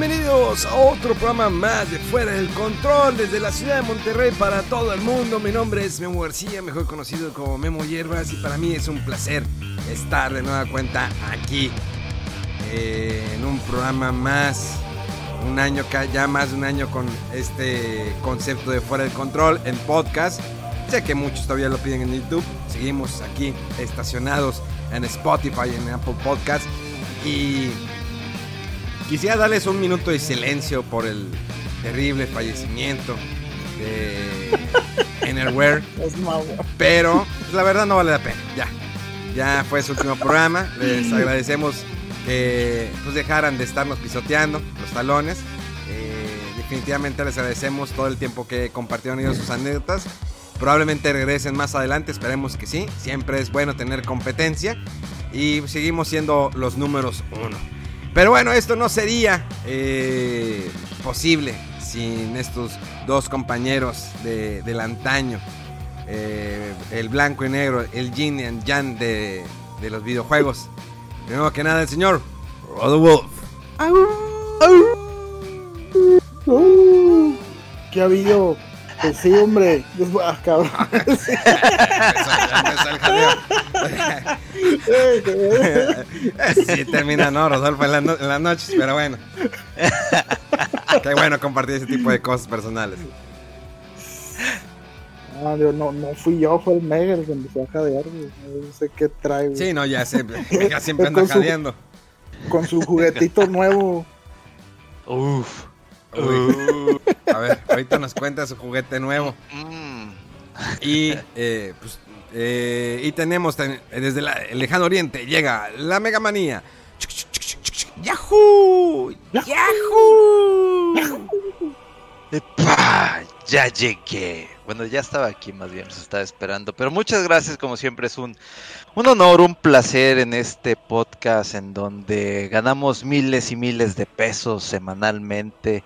Bienvenidos a otro programa más de Fuera del Control desde la ciudad de Monterrey para todo el mundo. Mi nombre es Memo García, mejor conocido como Memo Hierbas y para mí es un placer estar de nueva cuenta aquí eh, en un programa más, un año, ya más de un año con este concepto de Fuera del Control en podcast. Sé que muchos todavía lo piden en YouTube. Seguimos aquí estacionados en Spotify, en Apple Podcast y Quisiera darles un minuto de silencio por el terrible fallecimiento de Enerware. Pero la verdad no vale la pena. Ya. Ya fue su último programa. Les agradecemos que pues, dejaran de estarnos pisoteando los talones. Eh, definitivamente les agradecemos todo el tiempo que compartieron ellos sus anécdotas. Probablemente regresen más adelante, esperemos que sí. Siempre es bueno tener competencia. Y seguimos siendo los números uno. Pero bueno, esto no sería eh, posible sin estos dos compañeros de, del antaño. Eh, el blanco y negro, el yin y yang de, de los videojuegos. Primero que nada, el señor Wolf. ¿Qué ha habido? Pues sí, hombre. Ah, cabrón. sí, termina, ¿no? Rodolfo en, las noches, pero bueno. Qué bueno compartir ese tipo de cosas personales. Ah, no, no fui yo, fue el Mega el que empezó a jadear, No sé qué trae, Sí, no, ya, siempre, ya siempre anda jadeando. con su juguetito nuevo. Uf. A ver, ahorita nos cuenta su juguete nuevo. Mm. Y eh, pues eh, y tenemos desde el lejano oriente llega la Mega Manía. ¡Yahoo! ¡Yahoo! Ya llegué. Bueno, ya estaba aquí más bien, se estaba esperando. Pero muchas gracias, como siempre, es un, un honor, un placer en este podcast en donde ganamos miles y miles de pesos semanalmente.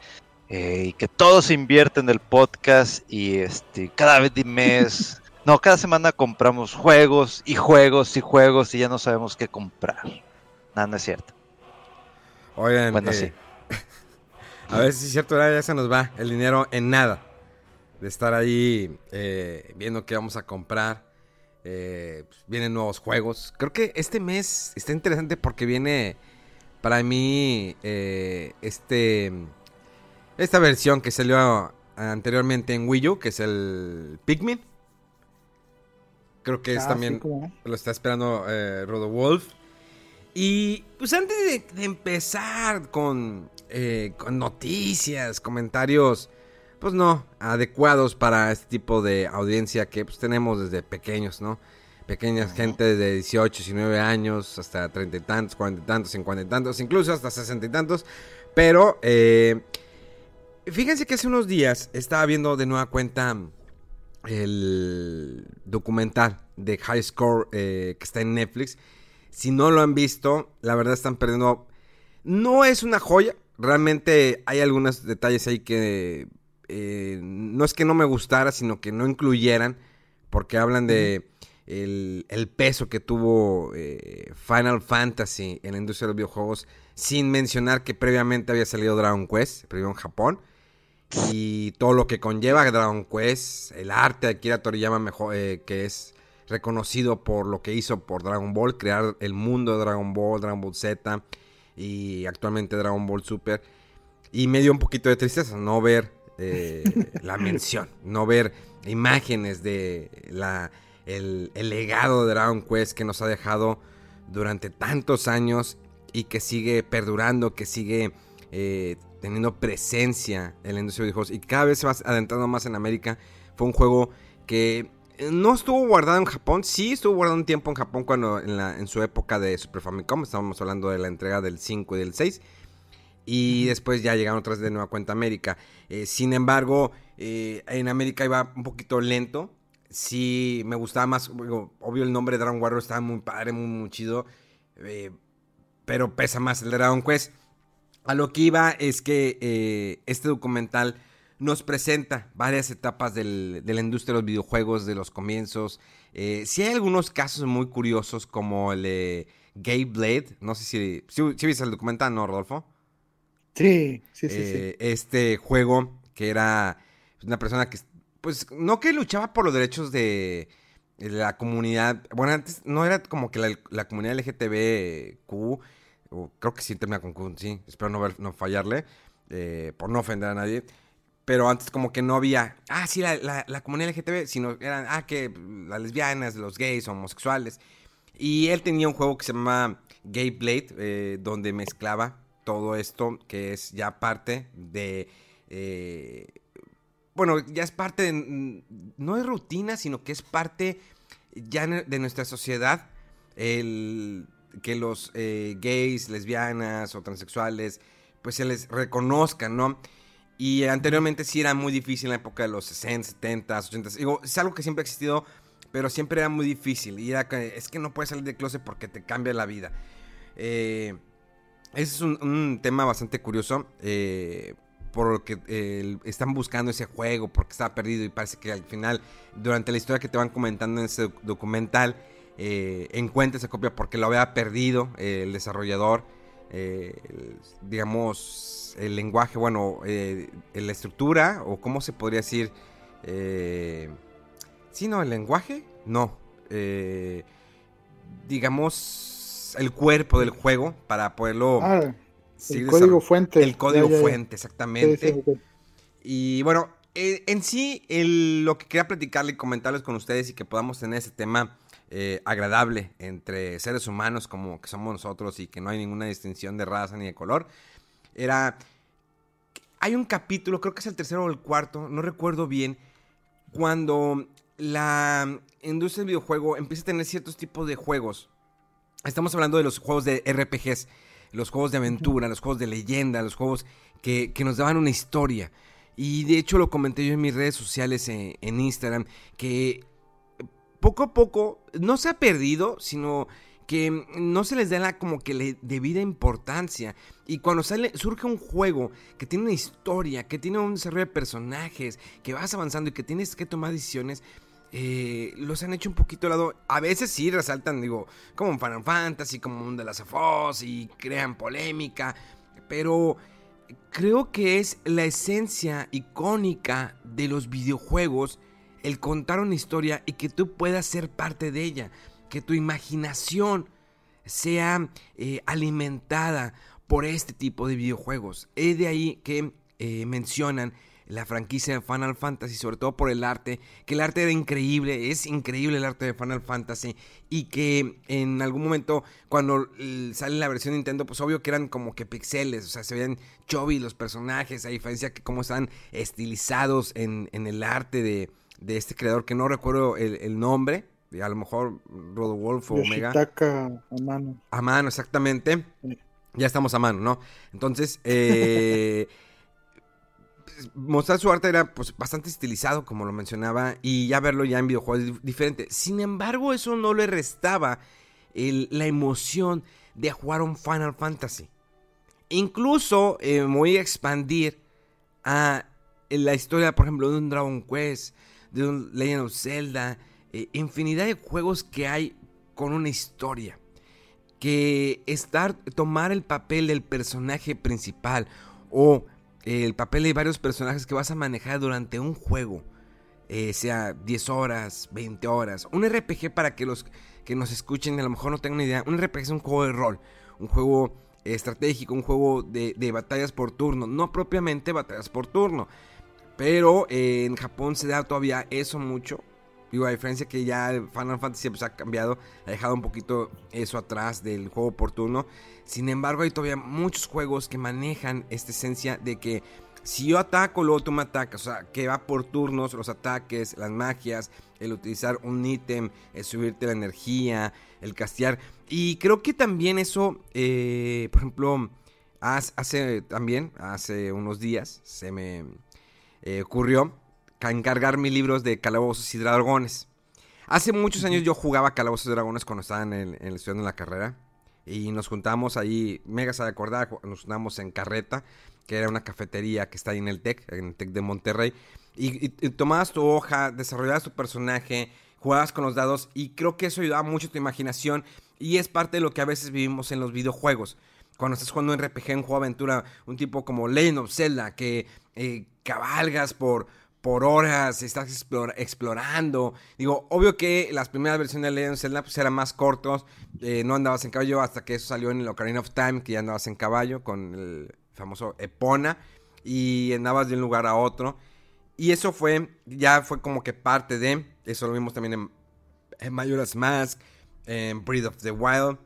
Eh, y que todo se invierte en el podcast y este cada vez de mes no, cada semana compramos juegos y juegos y juegos y ya no sabemos qué comprar. No, no es cierto. Oigan, bueno, eh, sí. A ver si es cierto, ya se nos va el dinero en nada. De estar ahí eh, viendo qué vamos a comprar. Eh, pues, vienen nuevos juegos. Creo que este mes está interesante porque viene para mí este esta versión que salió anteriormente en Wii U, que es el Pikmin. Creo que es ah, también. lo está esperando eh, Rodo Wolf. Y pues antes de, empezar con, eh, con noticias, comentarios, pues no, adecuados para este tipo de audiencia que pues tenemos desde pequeños, ¿no? Pequeñas gente de 18, 19 años, hasta 30 y tantos, 40 y tantos, 50 y tantos, incluso hasta 60 y tantos. Pero, eh, fíjense que hace unos días estaba viendo de nueva cuenta el documental de High Score eh, que está en Netflix. Si no lo han visto, la verdad están perdiendo. No es una joya. Realmente hay algunos detalles ahí que eh, no es que no me gustara, sino que no incluyeran. Porque hablan de el, peso que tuvo eh, Final Fantasy en la industria de los videojuegos. Sin mencionar que previamente había salido Dragon Quest, primero en Japón y todo lo que conlleva Dragon Quest, el arte de Akira Toriyama mejor, eh, que es reconocido por lo que hizo por Dragon Ball, crear el mundo de Dragon Ball, Dragon Ball Z y actualmente Dragon Ball Super. Y me dio un poquito de tristeza no ver eh, la mención, no ver imágenes de la, el, legado de Dragon Quest que nos ha dejado durante tantos años y que sigue perdurando, que sigue eh, teniendo presencia en la industria de videojuegos y cada vez se va adentrando más en América. Fue un juego que no estuvo guardado en Japón, sí estuvo guardado un tiempo en Japón cuando en, la, en su época de Super Famicom, estábamos hablando de la entrega del 5 y del 6. Y después ya llegaron otras de nueva cuenta América. Eh, sin embargo, eh, en América iba un poquito lento. Sí, me gustaba más. obvio, el nombre de Dragon Warrior estaba muy padre, muy, muy chido. Eh, pero pesa más el de Dragon Quest. A lo que iba es que este documental nos presenta varias etapas del, de la industria de los videojuegos, de los comienzos. Sí hay algunos casos muy curiosos como el de Gay Blade. No sé si, si, viste el documental, ¿no, Rodolfo? Sí, sí, sí, sí. Este juego que era una persona que, pues, no que luchaba por los derechos de la comunidad. Bueno, antes no era como que la, comunidad LGTBQ, creo que sí termina con Q, sí, espero no, no fallarle, eh, por no ofender a nadie pero antes como que no había, ah, sí, la, la, comunidad LGTB, sino eran, ah, que las lesbianas, los gays, homosexuales. Y él tenía un juego que se llama Gay Blade, eh, donde mezclaba todo esto, que es ya parte de... Eh, bueno, ya es parte. No es rutina, sino que es parte ya de nuestra sociedad. El, que los eh, gays, lesbianas o transexuales, pues se les reconozcan, ¿no? Y anteriormente sí era muy difícil en la época de los 60, 70, 80. Digo, es algo que siempre ha existido, pero siempre era muy difícil. Y era es que no puedes salir de closet porque te cambia la vida. Eh, ese es un, tema bastante curioso. Eh, porque eh, están buscando ese juego, porque estaba perdido. Y parece que al final, durante la historia que te van comentando en ese documental, encuentra esa copia porque lo había perdido el desarrollador. digamos el lenguaje, bueno, eh, la estructura, o cómo se podría decir, eh, sí, no, el lenguaje, no, eh, el cuerpo del juego para poderlo... Ah, el código fuente. El código fuente, exactamente. Y bueno, eh, en sí, lo que quería platicarle y comentarles con ustedes y que podamos tener ese tema agradable entre seres humanos como que somos nosotros y que no hay ninguna distinción de raza ni de color, era... Hay un capítulo, creo que es el tercero o el cuarto, no recuerdo bien, cuando la industria del videojuego empieza a tener ciertos tipos de juegos. Estamos hablando de los juegos de RPGs, los juegos de aventura, los juegos de leyenda, los juegos que, nos daban una historia. Y de hecho lo comenté yo en mis redes sociales en, en Instagram, que poco a poco no se ha perdido, sino que no se les da la como que le debida importancia. Y cuando sale, surge un juego que tiene una historia, que tiene un desarrollo de personajes, que vas avanzando y que tienes que tomar decisiones, eh, los han hecho un poquito lado. A veces sí resaltan, digo, como un Final Fantasy, como un de las of y crean polémica. Pero creo que es la esencia icónica de los videojuegos el contar una historia y que tú puedas ser parte de ella que tu imaginación sea eh, alimentada por este tipo de videojuegos. Es de ahí que eh, mencionan la franquicia de Final Fantasy, sobre todo por el arte, que el arte era increíble, es increíble el arte de Final Fantasy, y que en algún momento cuando sale la versión de Nintendo, pues obvio que eran como que pixeles, o sea, se veían chovis los personajes, a diferencia que cómo están estilizados en, el arte de, este creador, que no recuerdo el nombre, a lo mejor Rodolfo o Omega. a mano. A mano, exactamente. Ya estamos a mano, ¿no? Entonces, eh, mostrar su arte era pues, bastante estilizado, como lo mencionaba, y ya verlo ya en videojuegos diferente. Sin embargo, eso no le restaba la emoción de jugar un Final Fantasy. Incluso eh, me voy a expandir a la historia, por ejemplo, de un Dragon Quest, de un Legend of Zelda, eh, infinidad de juegos que hay con una historia. Que estar, tomar el papel del personaje principal o el papel de varios personajes que vas a manejar durante un juego, eh, sea 10 horas, 20 horas. Un RPG para que los que nos escuchen a lo mejor no tengan una idea. Un RPG es un juego de rol, un juego estratégico, un juego de, de batallas por turno, no propiamente batallas por turno Pero eh, en Japón se da todavía eso mucho. Digo, a diferencia que ya Final Fantasy pues, ha cambiado, ha dejado un poquito eso atrás del juego por turno. Sin embargo, hay todavía muchos juegos que manejan esta esencia de que si yo ataco, luego tú me atacas. O sea, que va por turnos, los ataques, las magias, el utilizar un ítem, el subirte la energía, el castear. Y creo que también eso, eh, por ejemplo, hace también, hace unos días, se me eh, ocurrió encargar mis libros de calabozos y dragones. Hace muchos años yo jugaba calabozos y dragones cuando estaba en el, en estudiando en la carrera. Y nos juntamos ahí, mega se acordar, nos juntamos en Carreta, que era una cafetería que está ahí en el TEC, en el TEC de Monterrey. Y, tomabas tu hoja, desarrollabas tu personaje, jugabas con los dados y creo que eso ayudaba mucho a tu imaginación y es parte de lo que a veces vivimos en los videojuegos. Cuando estás jugando un RPG, un juego de aventura, un tipo como Legend of Zelda, que eh, cabalgas por, por horas, estás explorando. Digo, obvio que las primeras versiones de Legend of Zelda pues, eran más cortos, eh, no andabas en caballo hasta que eso salió en el Ocarina of Time, que ya andabas en caballo con el famoso Epona y andabas de un lugar a otro. Y eso fue, ya fue como que parte de, eso lo vimos también en, en Majora's Mask, en Breath of the Wild.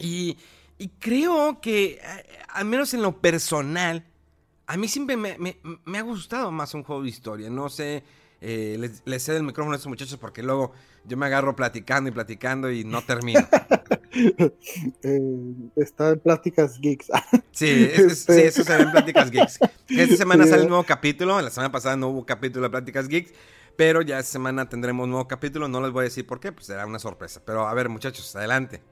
Y, y creo que, eh, al menos en lo personal, a mí siempre me, ha gustado más un juego de historia. No sé, eh, les, les, cedo el micrófono a estos muchachos porque luego yo me agarro platicando y platicando y no termino. eh, está en Pláticas Geeks. sí, sí, eso se ve en Pláticas Geeks. Esta semana sale el nuevo capítulo. La semana pasada no hubo capítulo de Pláticas Geeks. Pero ya esta semana tendremos un nuevo capítulo. No les voy a decir por qué, pues será una sorpresa. Pero a ver, muchachos, adelante.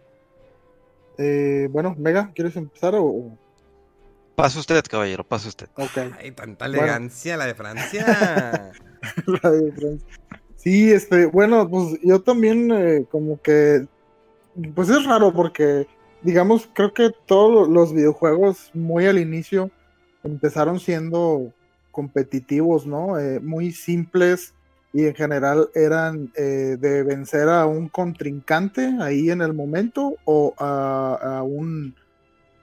Eh, bueno, Mega, ¿quieres empezar o.? Pase usted, caballero, pase usted. Ay, tanta elegancia la de Francia. la de Francia. Sí, este, bueno, pues yo también eh, como que, pues es raro porque, digamos, creo que todos los videojuegos muy al inicio empezaron siendo competitivos, ¿no? Eh, muy simples y en general eran eh, de vencer a un contrincante ahí en el momento o a un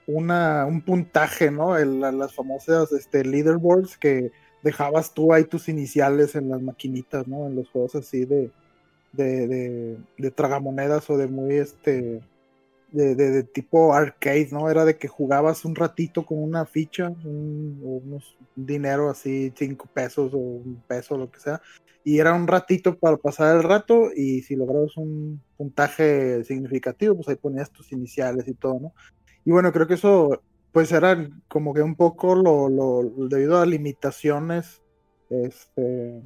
una, un puntaje, ¿no? las famosas este, leaderboards que dejabas tú ahí tus iniciales en las maquinitas, ¿no? En los juegos así de, de, de, tragamonedas o de muy, este, de, tipo arcade, ¿no? Era de que jugabas un ratito con una ficha, un, unos dinero así, cinco pesos o un peso, lo que sea, y era un ratito para pasar el rato y si lograbas un puntaje significativo, pues ahí ponías tus iniciales y todo, ¿no? Y bueno, creo que eso pues era como que un poco lo, lo debido a limitaciones, este,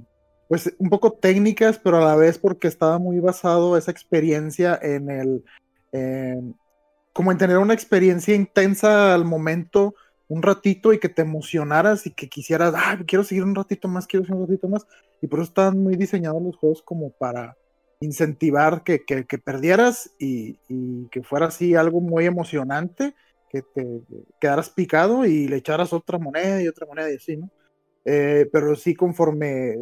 pues un poco técnicas, pero a la vez porque estaba muy basado esa experiencia en el, como en tener una experiencia intensa al momento, un ratito y que te emocionaras y que quisieras, ah, quiero seguir un ratito más, quiero seguir un ratito más. Y por eso están muy diseñados los juegos como para incentivar que, que, perdieras y, que fuera así algo muy emocionante, que te quedaras picado y le echaras otra moneda y otra moneda y así, ¿no? Eh, pero sí conforme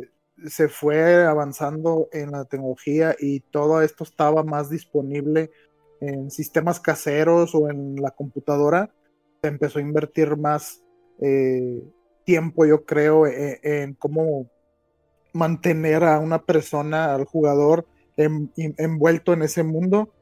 se fue avanzando en la tecnología y todo esto estaba más disponible en sistemas caseros o en la computadora, se empezó a invertir más eh, tiempo, yo creo, e, en cómo mantener a una persona, al jugador, envuelto en ese mundo.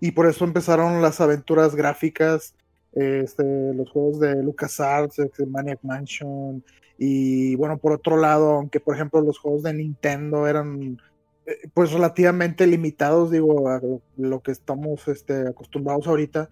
Y por eso empezaron las aventuras gráficas, este, los juegos de LucasArts, este, Maniac Mansion. Y bueno, por otro lado, aunque por ejemplo los juegos de Nintendo eran eh, pues relativamente limitados, digo, a lo que estamos este, acostumbrados ahorita.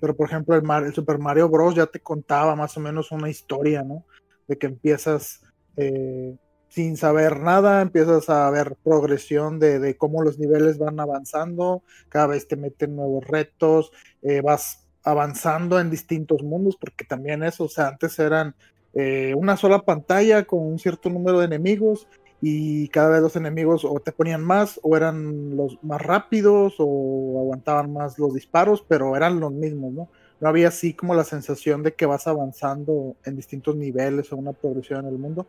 Pero por ejemplo, el, el, Super Mario Bros. ya te contaba más o menos una historia, ¿no? De que empiezas eh, sin saber nada, empiezas a ver progresión de, cómo los niveles van avanzando, cada vez te meten nuevos retos, eh, vas avanzando en distintos mundos, porque también eso, o sea, antes eran eh, una sola pantalla con un cierto número de enemigos y cada vez los enemigos o te ponían más o eran los más rápidos o aguantaban más los disparos, pero eran los mismos, ¿no? No había así como la sensación de que vas avanzando en distintos niveles o una progresión en el mundo,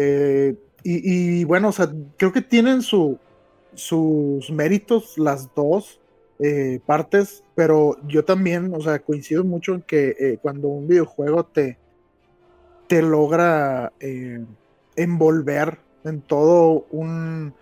eh, y, bueno, o sea, creo que tienen su, sus méritos las dos eh, partes, pero yo también, o sea, coincido mucho en que eh, cuando un videojuego te, te logra envolver en todo un,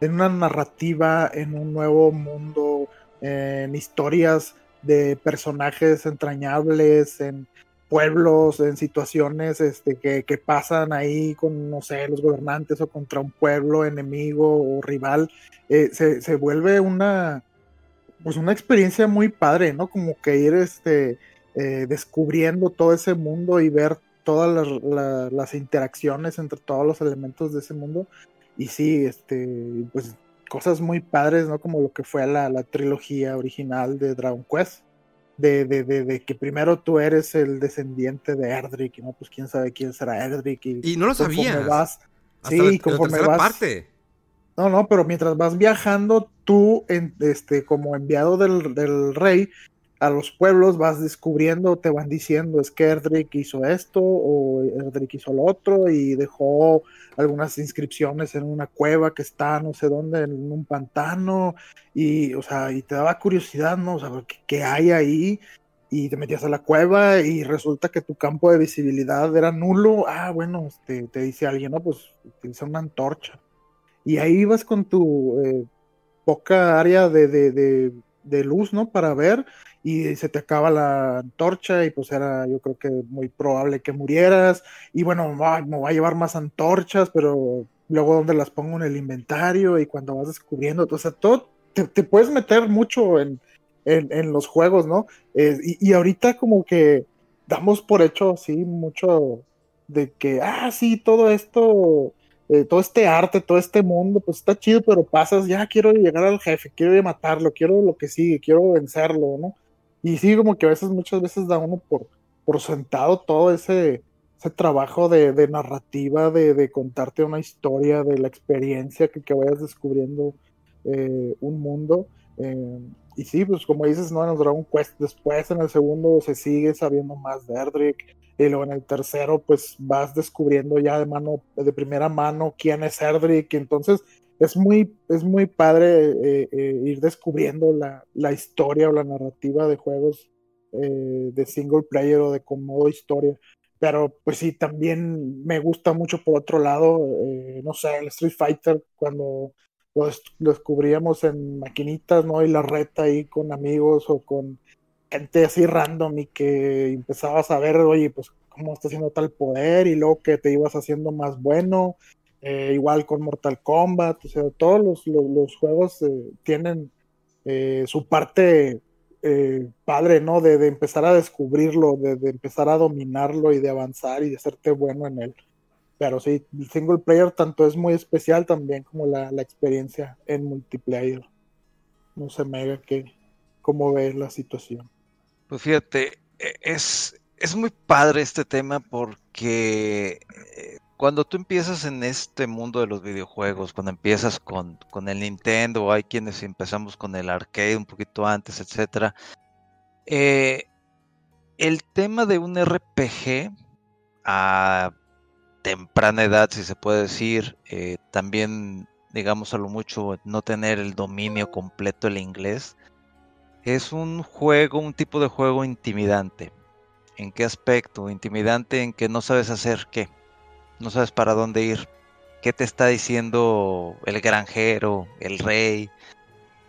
en una narrativa, en un nuevo mundo, en historias de personajes entrañables, en pueblos, en situaciones este, que, que, pasan ahí con, no sé, los gobernantes o contra un pueblo enemigo o rival, eh, se, se, vuelve una, pues una experiencia muy padre, ¿no? Como que ir este, eh, descubriendo todo ese mundo y ver todas las, la, las, interacciones entre todos los elementos de ese mundo. Y sí, este, pues cosas muy padres, ¿no? Como lo que fue la, la trilogía original de Dragon Quest de, de, de, de, que primero tú eres el descendiente de Erdrick, y no, pues quién sabe quién será Erdrick. Y, y no lo sabías. Vas, sí, la, conforme la vas. parte. No, no, pero mientras vas viajando, tú, en, este, como enviado del, del rey, a los pueblos vas descubriendo, te van diciendo, es que Erdrick hizo esto o Erdrick hizo lo otro y dejó algunas inscripciones en una cueva que está no sé dónde, en un pantano y, o sea, y te daba curiosidad, ¿no? O sea, ¿qué, hay ahí? Y te metías a la cueva y resulta que tu campo de visibilidad era nulo. Ah, bueno, este, te dice alguien, no, pues utiliza una antorcha. Y ahí vas con tu eh, poca área de, de, de luz, ¿no? Para ver y se te acaba la antorcha y pues era yo creo que muy probable que murieras y bueno, me voy a llevar más antorchas, pero luego donde las pongo en el inventario y cuando vas descubriendo, o sea, todo te, te puedes meter mucho en, en, en los juegos, ¿no? Eh, y, y, ahorita como que damos por hecho, sí, mucho de que, ah, sí, todo esto eh, todo este arte, todo este mundo, pues está chido, pero pasas, ya quiero llegar al jefe, quiero matarlo, quiero lo que sigue, quiero vencerlo, ¿no? Y sí, como que a veces, muchas veces da uno por, por sentado todo ese, ese trabajo de, narrativa, de, de, contarte una historia, de la experiencia que, que vayas descubriendo eh, un mundo. Eh, y sí, pues como dices, ¿no? En el Dragon Quest después, en el segundo se sigue sabiendo más de Erdrick, y luego en el tercero, pues vas descubriendo ya de mano, de primera mano quién es Erdrick, entonces es muy, es muy padre eh, eh, ir descubriendo la, la, historia o la narrativa de juegos eh, de single player o de con historia. Pero pues sí, también me gusta mucho por otro lado, no sé, el Street Fighter, cuando lo, lo, descubríamos en maquinitas, ¿no? Y la reta ahí con amigos o con gente así random y que empezabas a ver, oye, pues cómo está haciendo tal poder y luego que te ibas haciendo más bueno eh, igual con Mortal Kombat, o sea, todos los, los, los juegos eh, tienen eh, su parte padre, ¿no? De, de, empezar a descubrirlo, de, de, empezar a dominarlo y de avanzar y de hacerte bueno en él. Pero sí, el single player tanto es muy especial también como la, la experiencia en multiplayer. No sé, Mega, que, ¿cómo ves la situación? Pues fíjate, e, es, es muy padre este tema porque cuando tú empiezas en este mundo de los videojuegos, cuando empiezas con, con el Nintendo, hay quienes empezamos con el arcade un poquito antes, etcétera. Eh, el tema de un RPG a temprana edad, si se puede decir, eh, también, digamos a lo mucho, no tener el dominio completo del inglés, es un juego, un tipo de juego intimidante. ¿En qué aspecto? Intimidante en que no sabes hacer qué no sabes para dónde ir. ¿Qué te está diciendo el granjero, el rey?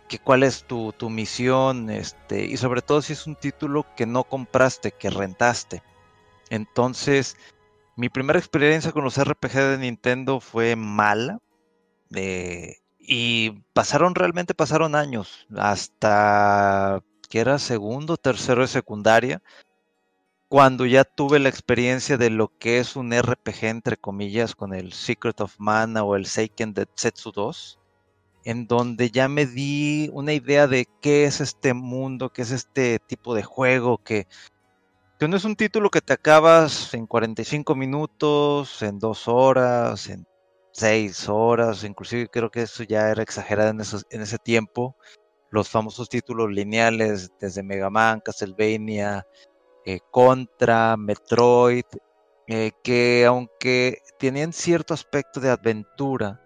¿Qué, ¿Cuál es tu, tu misión? Este, y sobre todo si es un título que no compraste, que rentaste. Entonces, mi primera experiencia con los RPG de Nintendo fue mala. Eh, y pasaron, realmente pasaron años, hasta que era segundo, tercero de secundaria, cuando ya tuve la experiencia de lo que es un RPG, entre comillas, con el Secret of Mana o el Seiken de Setsu 2, en donde ya me di una idea de qué es este mundo, qué es este tipo de juego, que, que no es un título que te acabas en 45 minutos, en 2 horas, en 6 horas, inclusive creo que eso ya era exagerado en ese tiempo. Los famosos títulos lineales desde Mega Man, Castlevania, eh, Contra, Metroid, eh, que aunque tenían cierto aspecto de aventura,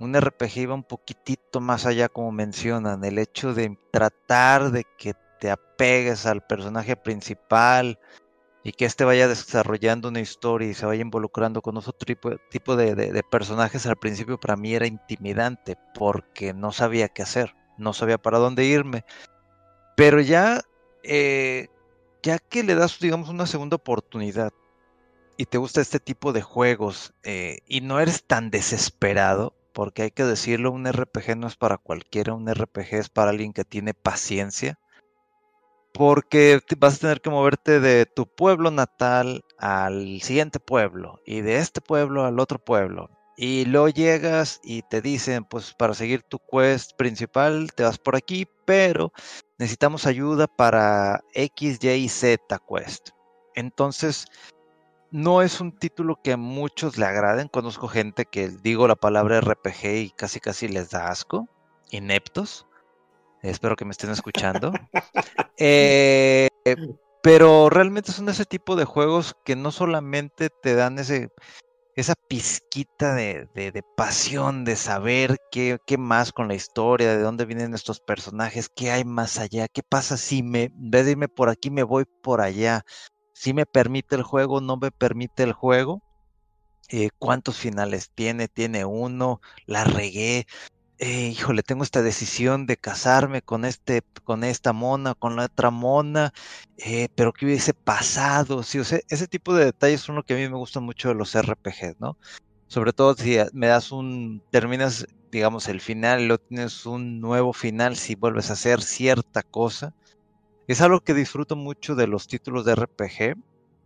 un RPG iba un poquitito más allá, como mencionan, el hecho de tratar de que te apegues al personaje principal, y que este vaya desarrollando una historia y se vaya involucrando con otro tipo, de, personajes al principio para mí era intimidante porque no sabía qué hacer, no sabía para dónde irme. Pero ya, eh, ya que le das, digamos, una segunda oportunidad y te gusta este tipo de juegos eh, y no eres tan desesperado, porque hay que decirlo, un RPG no es para cualquiera, un RPG es para alguien que tiene paciencia porque vas a tener que moverte de tu pueblo natal al siguiente pueblo y de este pueblo al otro pueblo. Y luego llegas y te dicen, pues para seguir tu quest principal te vas por aquí, pero necesitamos ayuda para X, Y y Z quest. Entonces, no es un título que a muchos le agraden. Conozco gente que digo la palabra RPG y casi casi les da asco, ineptos. Espero que me estén escuchando. Eh, pero realmente son ese tipo de juegos que no solamente te dan ese, esa pizquita de, pasión, de saber qué, qué, más con la historia, de dónde vienen estos personajes, qué hay más allá, qué pasa si me, en vez de irme por aquí, me voy por allá. Si me permite el juego, no me permite el juego. Eh, cuántos finales tiene, tiene uno, la regué, eh, híjole, tengo esta decisión de casarme con este, con esta mona, con la otra mona, eh, pero ¿qué hubiese pasado? Sí, o sea, ese tipo de detalles son lo que a mí me gustan mucho de los RPGs, ¿no? Sobre todo si me das un, terminas, digamos, el final y tienes un nuevo final si vuelves a hacer cierta cosa. Es algo que disfruto mucho de los títulos de RPG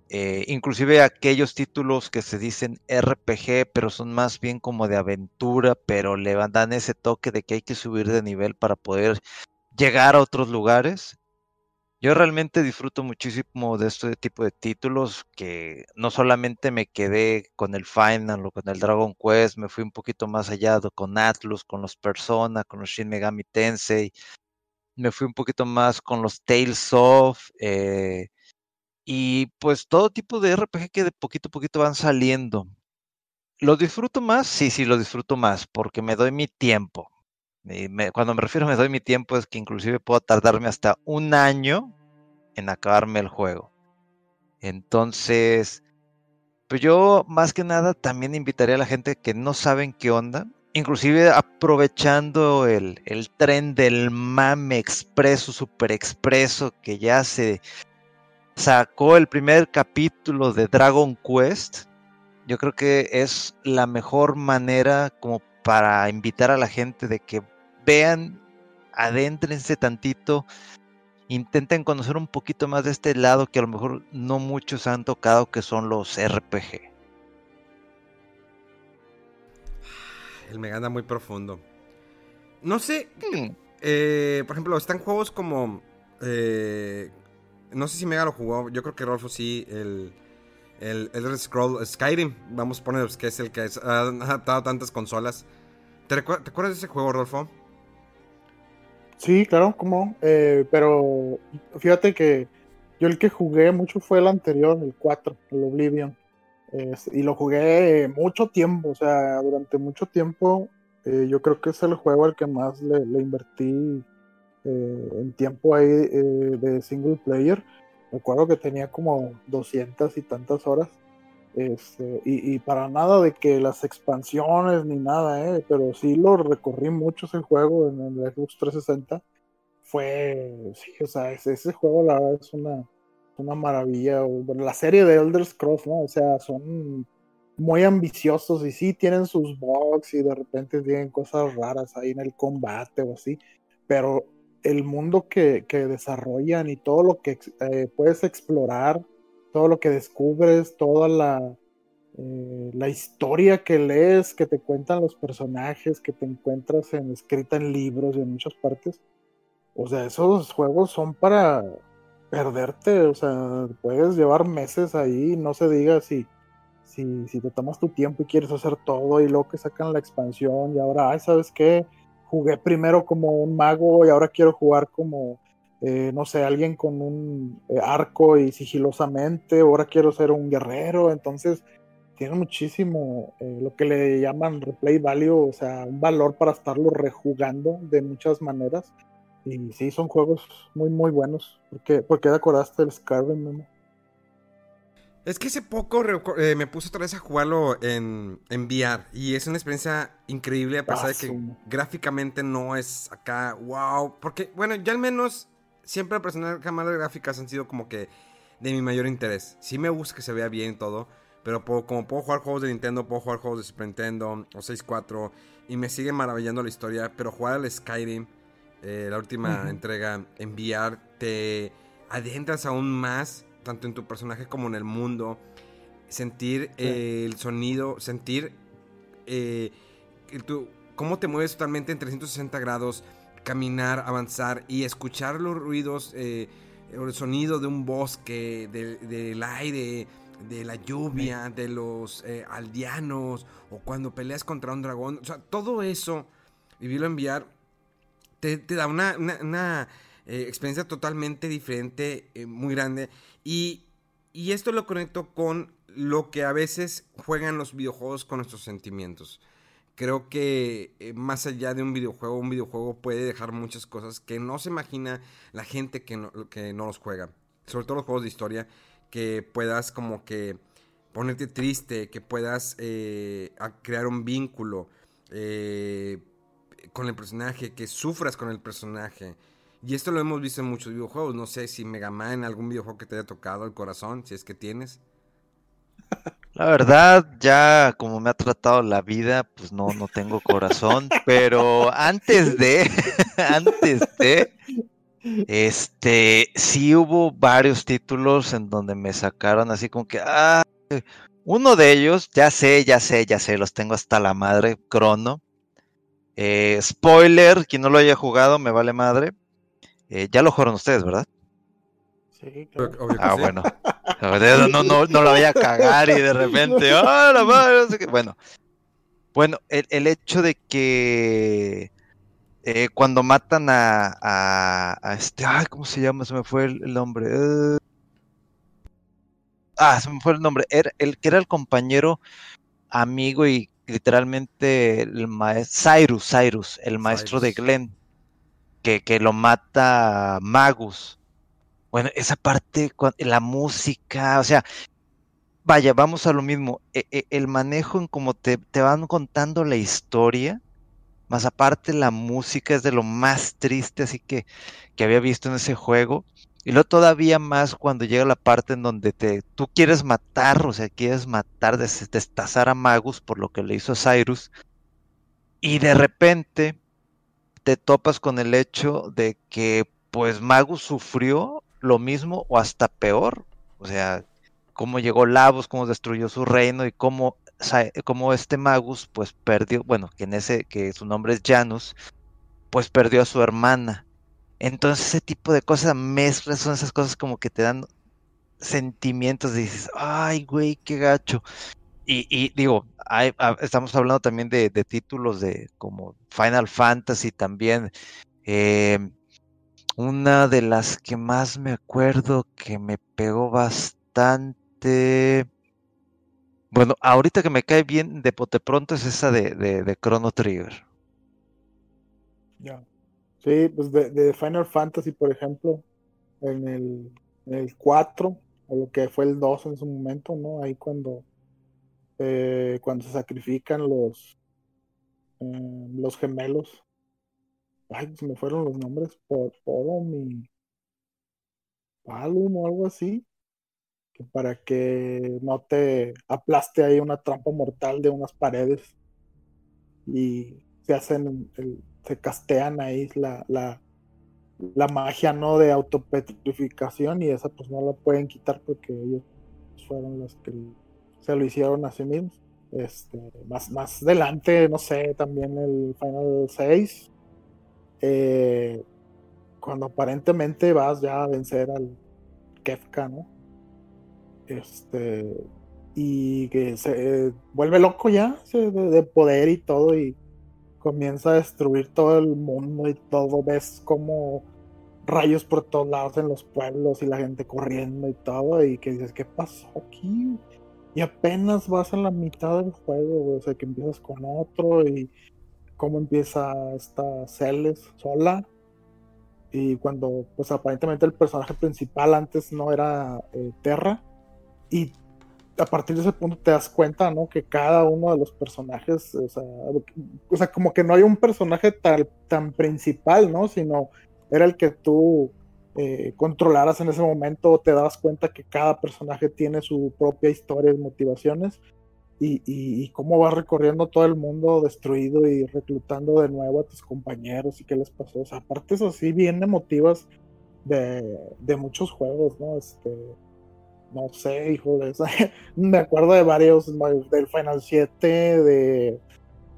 eh, inclusive aquellos títulos que se dicen RPG, pero son más bien como de aventura, pero le dan ese toque de que hay que subir de nivel para poder llegar a otros lugares. Yo realmente disfruto muchísimo de este tipo de títulos que no solamente me quedé con el Final o con el Dragon Quest, me fui un poquito más allá con Atlus, con los Persona, con los Shin Megami Tensei, me fui un poquito más con los Tales of, eh, y pues todo tipo de RPG que de poquito a poquito van saliendo. ¿Lo disfruto más? Sí, sí, lo disfruto más, porque me doy mi tiempo. cuando me refiero a me doy mi tiempo es que inclusive puedo tardarme hasta un año en acabarme el juego. Entonces, pues yo más que nada también invitaría a la gente que no saben qué onda, inclusive aprovechando el, el tren del mame expreso, super expreso, que ya se sacó el primer capítulo de Dragon Quest, yo creo que es la mejor manera como para invitar a la gente de que vean, adéntrense tantito, intenten conocer un poquito más de este lado que a lo mejor no muchos han tocado, que son los RPG. El Meganda muy profundo. No sé, hmm. eh, por ejemplo, están juegos como eh, no sé si Mega lo jugó. Yo creo que Rolfo sí. El, el Elder Scroll Skyrim. Vamos a poner que es el que ha adaptado tantas consolas. ¿Te, acuerdas de ese juego, Rolfo? Sí, claro, como. Eh, pero fíjate que yo el que jugué mucho fue el anterior, el 4, el Oblivion. y lo jugué mucho tiempo, o sea, durante mucho tiempo. Eh, yo creo que es el juego al que más le invertí eh, en tiempo ahí eh, de single player. Recuerdo que tenía como 200 y tantas horas. Este, y, para nada de que las expansiones ni nada, eh, pero sí lo recorrí mucho ese juego en el Xbox 360. Fue, sí, o sea, ese, juego la verdad es una, una maravilla. Bueno, la serie de Elder Scrolls, ¿no? O sea, son muy ambiciosos y sí tienen sus bugs y de repente tienen cosas raras ahí en el combate o así, pero el mundo que, desarrollan y todo lo que eh, puedes explorar, todo lo que descubres, toda la, eh, la historia que lees, que te cuentan los personajes, que te encuentras en, escrita en libros y en muchas partes. O sea, esos juegos son para perderte, o sea, puedes llevar meses ahí, no se diga si, si, si te tomas tu tiempo y quieres hacer todo y luego que sacan la expansión y ahora, ay, ¿sabes qué? Jugué primero como un mago y ahora quiero jugar como, eh, no sé, alguien con un eh, arco y sigilosamente, ahora quiero ser un guerrero, entonces tiene muchísimo eh, lo que le llaman replay value, o sea, un valor para estarlo rejugando de muchas maneras. Y sí, son juegos muy, muy buenos. ¿Por qué, ¿Por qué te acordaste del Skyrim, Es que hace poco eh, me puse otra vez a jugarlo en, en VR y es una experiencia increíble a pesar de que gráficamente no es acá, wow. Porque, bueno, yo al menos siempre personal cámaras gráficas han sido como que de mi mayor interés. Sí me gusta que se vea bien todo, pero puedo- como puedo jugar juegos de Nintendo, puedo jugar juegos de Super Nintendo o 6.4 y me sigue maravillando la historia, pero jugar al Skyrim, eh, la última entrega en VR, te adentras aún más, tanto en tu personaje como en el mundo. Sentir Sí. eh, el sonido, sentir eh, tu- cómo te mueves totalmente en 360 grados, caminar, avanzar y escuchar los ruidos, eh, el sonido de un bosque, del, del aire, de la lluvia, de los eh, aldeanos, o cuando peleas contra un dragón. O sea, todo eso, vivirlo en VR, te, te da una, una- una, eh, experiencia totalmente diferente, eh, muy grande. Y, y esto lo conecto con lo que a veces juegan los videojuegos con nuestros sentimientos. Creo que eh, más allá de un videojuego, un videojuego puede dejar muchas cosas que no se imagina la gente que no, que no los juega. Sobre todo los juegos de historia, que puedas como que ponerte triste, que puedas eh, crear un vínculo eh, con el personaje, que sufras con el personaje. Y esto lo hemos visto en muchos videojuegos. No sé si Mega Man, algún videojuego que te haya tocado el corazón, si es que tienes. La verdad, ya como me ha tratado la vida, pues no, no tengo corazón, pero antes de, antes de, este, sí hubo varios títulos en donde me sacaron así como que, ah, uno de ellos, ya sé, ya sé, ya sé, los tengo hasta la madre, Crono. Eh, spoiler, quien no lo haya jugado, me vale madre. Eh, ya lo jugaron ustedes, ¿verdad? Sí, claro. obvio que Ah, sí. bueno. No, no, no la voy a cagar y de repente, ¡ah, la madre! no sé qué". Bueno, bueno, el, el hecho de que eh, cuando matan a, a, a este, ay, ¿cómo se llama? Se me fue el, el nombre. eh. ah, se me fue el nombre. Era el que era el compañero, amigo y literalmente el maestro, Cyrus, Cyrus, el maestro de. Glenn, que, lo mata Magus. Bueno, esa parte, la música, o sea, vaya, vamos a lo mismo. e- e- El manejo en cómo te, te van contando la historia, más aparte la música es de lo más triste, así que, que había visto en ese juego. Y luego todavía más cuando llega la parte en donde te, tú quieres matar, o sea, quieres matar, des- destazar a Magus por lo que le hizo a Cyrus. Y de repente te topas con el hecho de que pues Magus sufrió lo mismo o hasta peor. O sea, cómo llegó Lavos, cómo destruyó su reino y cómo, cómo este Magus pues perdió, bueno, que en ese, que su nombre es Janus, pues perdió a su hermana. Entonces ese tipo de cosas mezclas, son esas cosas como que te dan sentimientos, dices, ay, güey, qué gacho. Y, digo, hay- a- estamos hablando también de, títulos de como Final Fantasy también. eh, una de las que más me acuerdo que me pegó bastante. Bueno, ahorita que me cae bien de pote pronto es esa de, de, Chrono Trigger. Ya. Sí, pues de, de Final Fantasy, por ejemplo, en el, en el 4, o lo que fue el 2 en su momento, ¿no? Ahí cuando, eh, cuando se sacrifican los, eh, los gemelos. Ay, se me fueron los nombres, por Porom y Palum o algo así. Que para que no te aplaste ahí una trampa mortal de unas paredes. Y se hacen el, se castean ahí la, la, la magia no de autopetrificación y esa pues no la pueden quitar porque ellos fueron los que se lo hicieron a sí mismos. Este, más, más adelante, no sé, también el Final 6, eh, cuando aparentemente vas ya a vencer al Kefka, ¿no? Este, y que se eh, vuelve loco ya de, de poder y todo y comienza a destruir todo el mundo y todo, ves como rayos por todos lados en los pueblos y la gente corriendo y todo y que dices, ¿qué pasó aquí? Y apenas vas a la mitad del juego, o sea, que empiezas con otro y cómo empieza esta Celes sola y cuando pues aparentemente el personaje principal antes no era eh, Terra y a partir de ese punto te das cuenta, ¿no? Que cada uno de los personajes, o sea, o sea como que no hay un personaje tan, tan principal, ¿no? Sino era el que tú eh, controlaras en ese momento, te das cuenta que cada personaje tiene su propia historia y motivaciones. Y, cómo vas recorriendo todo el mundo destruido y reclutando de nuevo a tus compañeros y qué les pasó. O sea, aparte eso así bien emotivas de, de muchos juegos, ¿no? Este, no sé, hijo de Me acuerdo de varios, del Final 7, de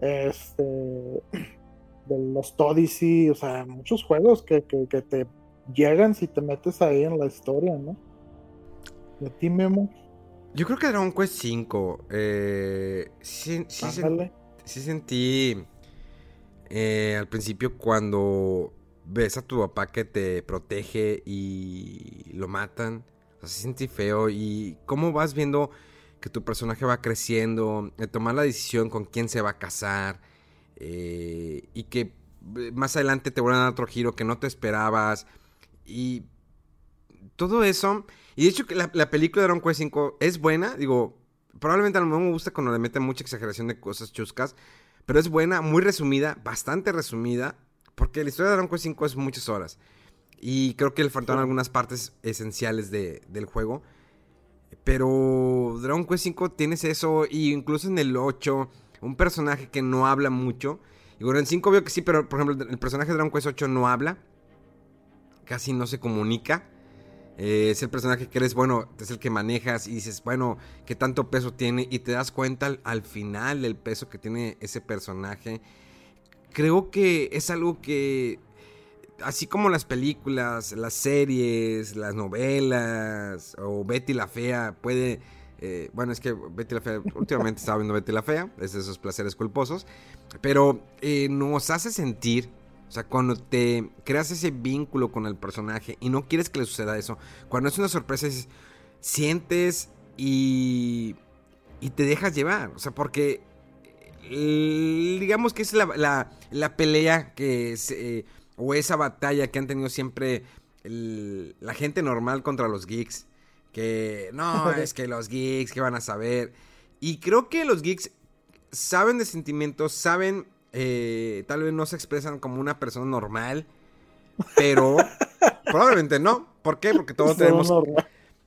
este de los Odyssey, o sea, muchos juegos que, que, te llegan si te metes ahí en la historia, ¿no? ¿Y a ti, Memo? Yo creo que Dragon Quest 5. Eh, sí, sí, sentí eh, al principio cuando ves a tu papá que te protege y lo matan. O sea, sentí feo. Y cómo vas viendo que tu personaje va creciendo, de tomar la decisión con quién se va a casar. Eh, y que eh, más adelante te vuelvan a dar otro giro que no te esperabas. Y todo eso. Y de hecho, que la, película de Dragon Quest 5 es buena. Digo, probablemente a lo mejor me gusta cuando le meten mucha exageración de cosas chuscas. Pero es buena, muy resumida, bastante resumida. Porque la historia de Dragon Quest 5 es muchas horas. Y creo que le faltaron algunas partes esenciales del juego. Pero Dragon Quest 5 tienes eso. Y incluso en el 8, un personaje que no habla mucho. Y bueno, en 5 veo que sí, pero por ejemplo, el personaje de Dragon Quest 8 no habla. Casi no se comunica. Eh, es el personaje que eres, bueno, es el que manejas y dices, bueno, qué tanto peso tiene. Y te das cuenta al, al final del peso que tiene ese personaje. Creo que es algo que así como las películas, las series, las novelas o Betty la Fea puede... Eh, bueno, es que Betty la Fea, últimamente estaba viendo Betty la Fea, es de esos placeres culposos, pero eh, nos hace sentir, o sea, cuando te creas ese vínculo con el personaje y no quieres que le suceda eso, cuando es una sorpresa, sientes y, y te dejas llevar, o sea, porque eh, digamos que es la, la, pelea que se o esa batalla que han tenido siempre la gente normal contra los geeks. Que no, es que los geeks, que van a saber? Y creo que los geeks saben de sentimientos, saben, eh, tal vez no se expresan como una persona normal, pero probablemente no. ¿Por qué? Porque todos tenemos,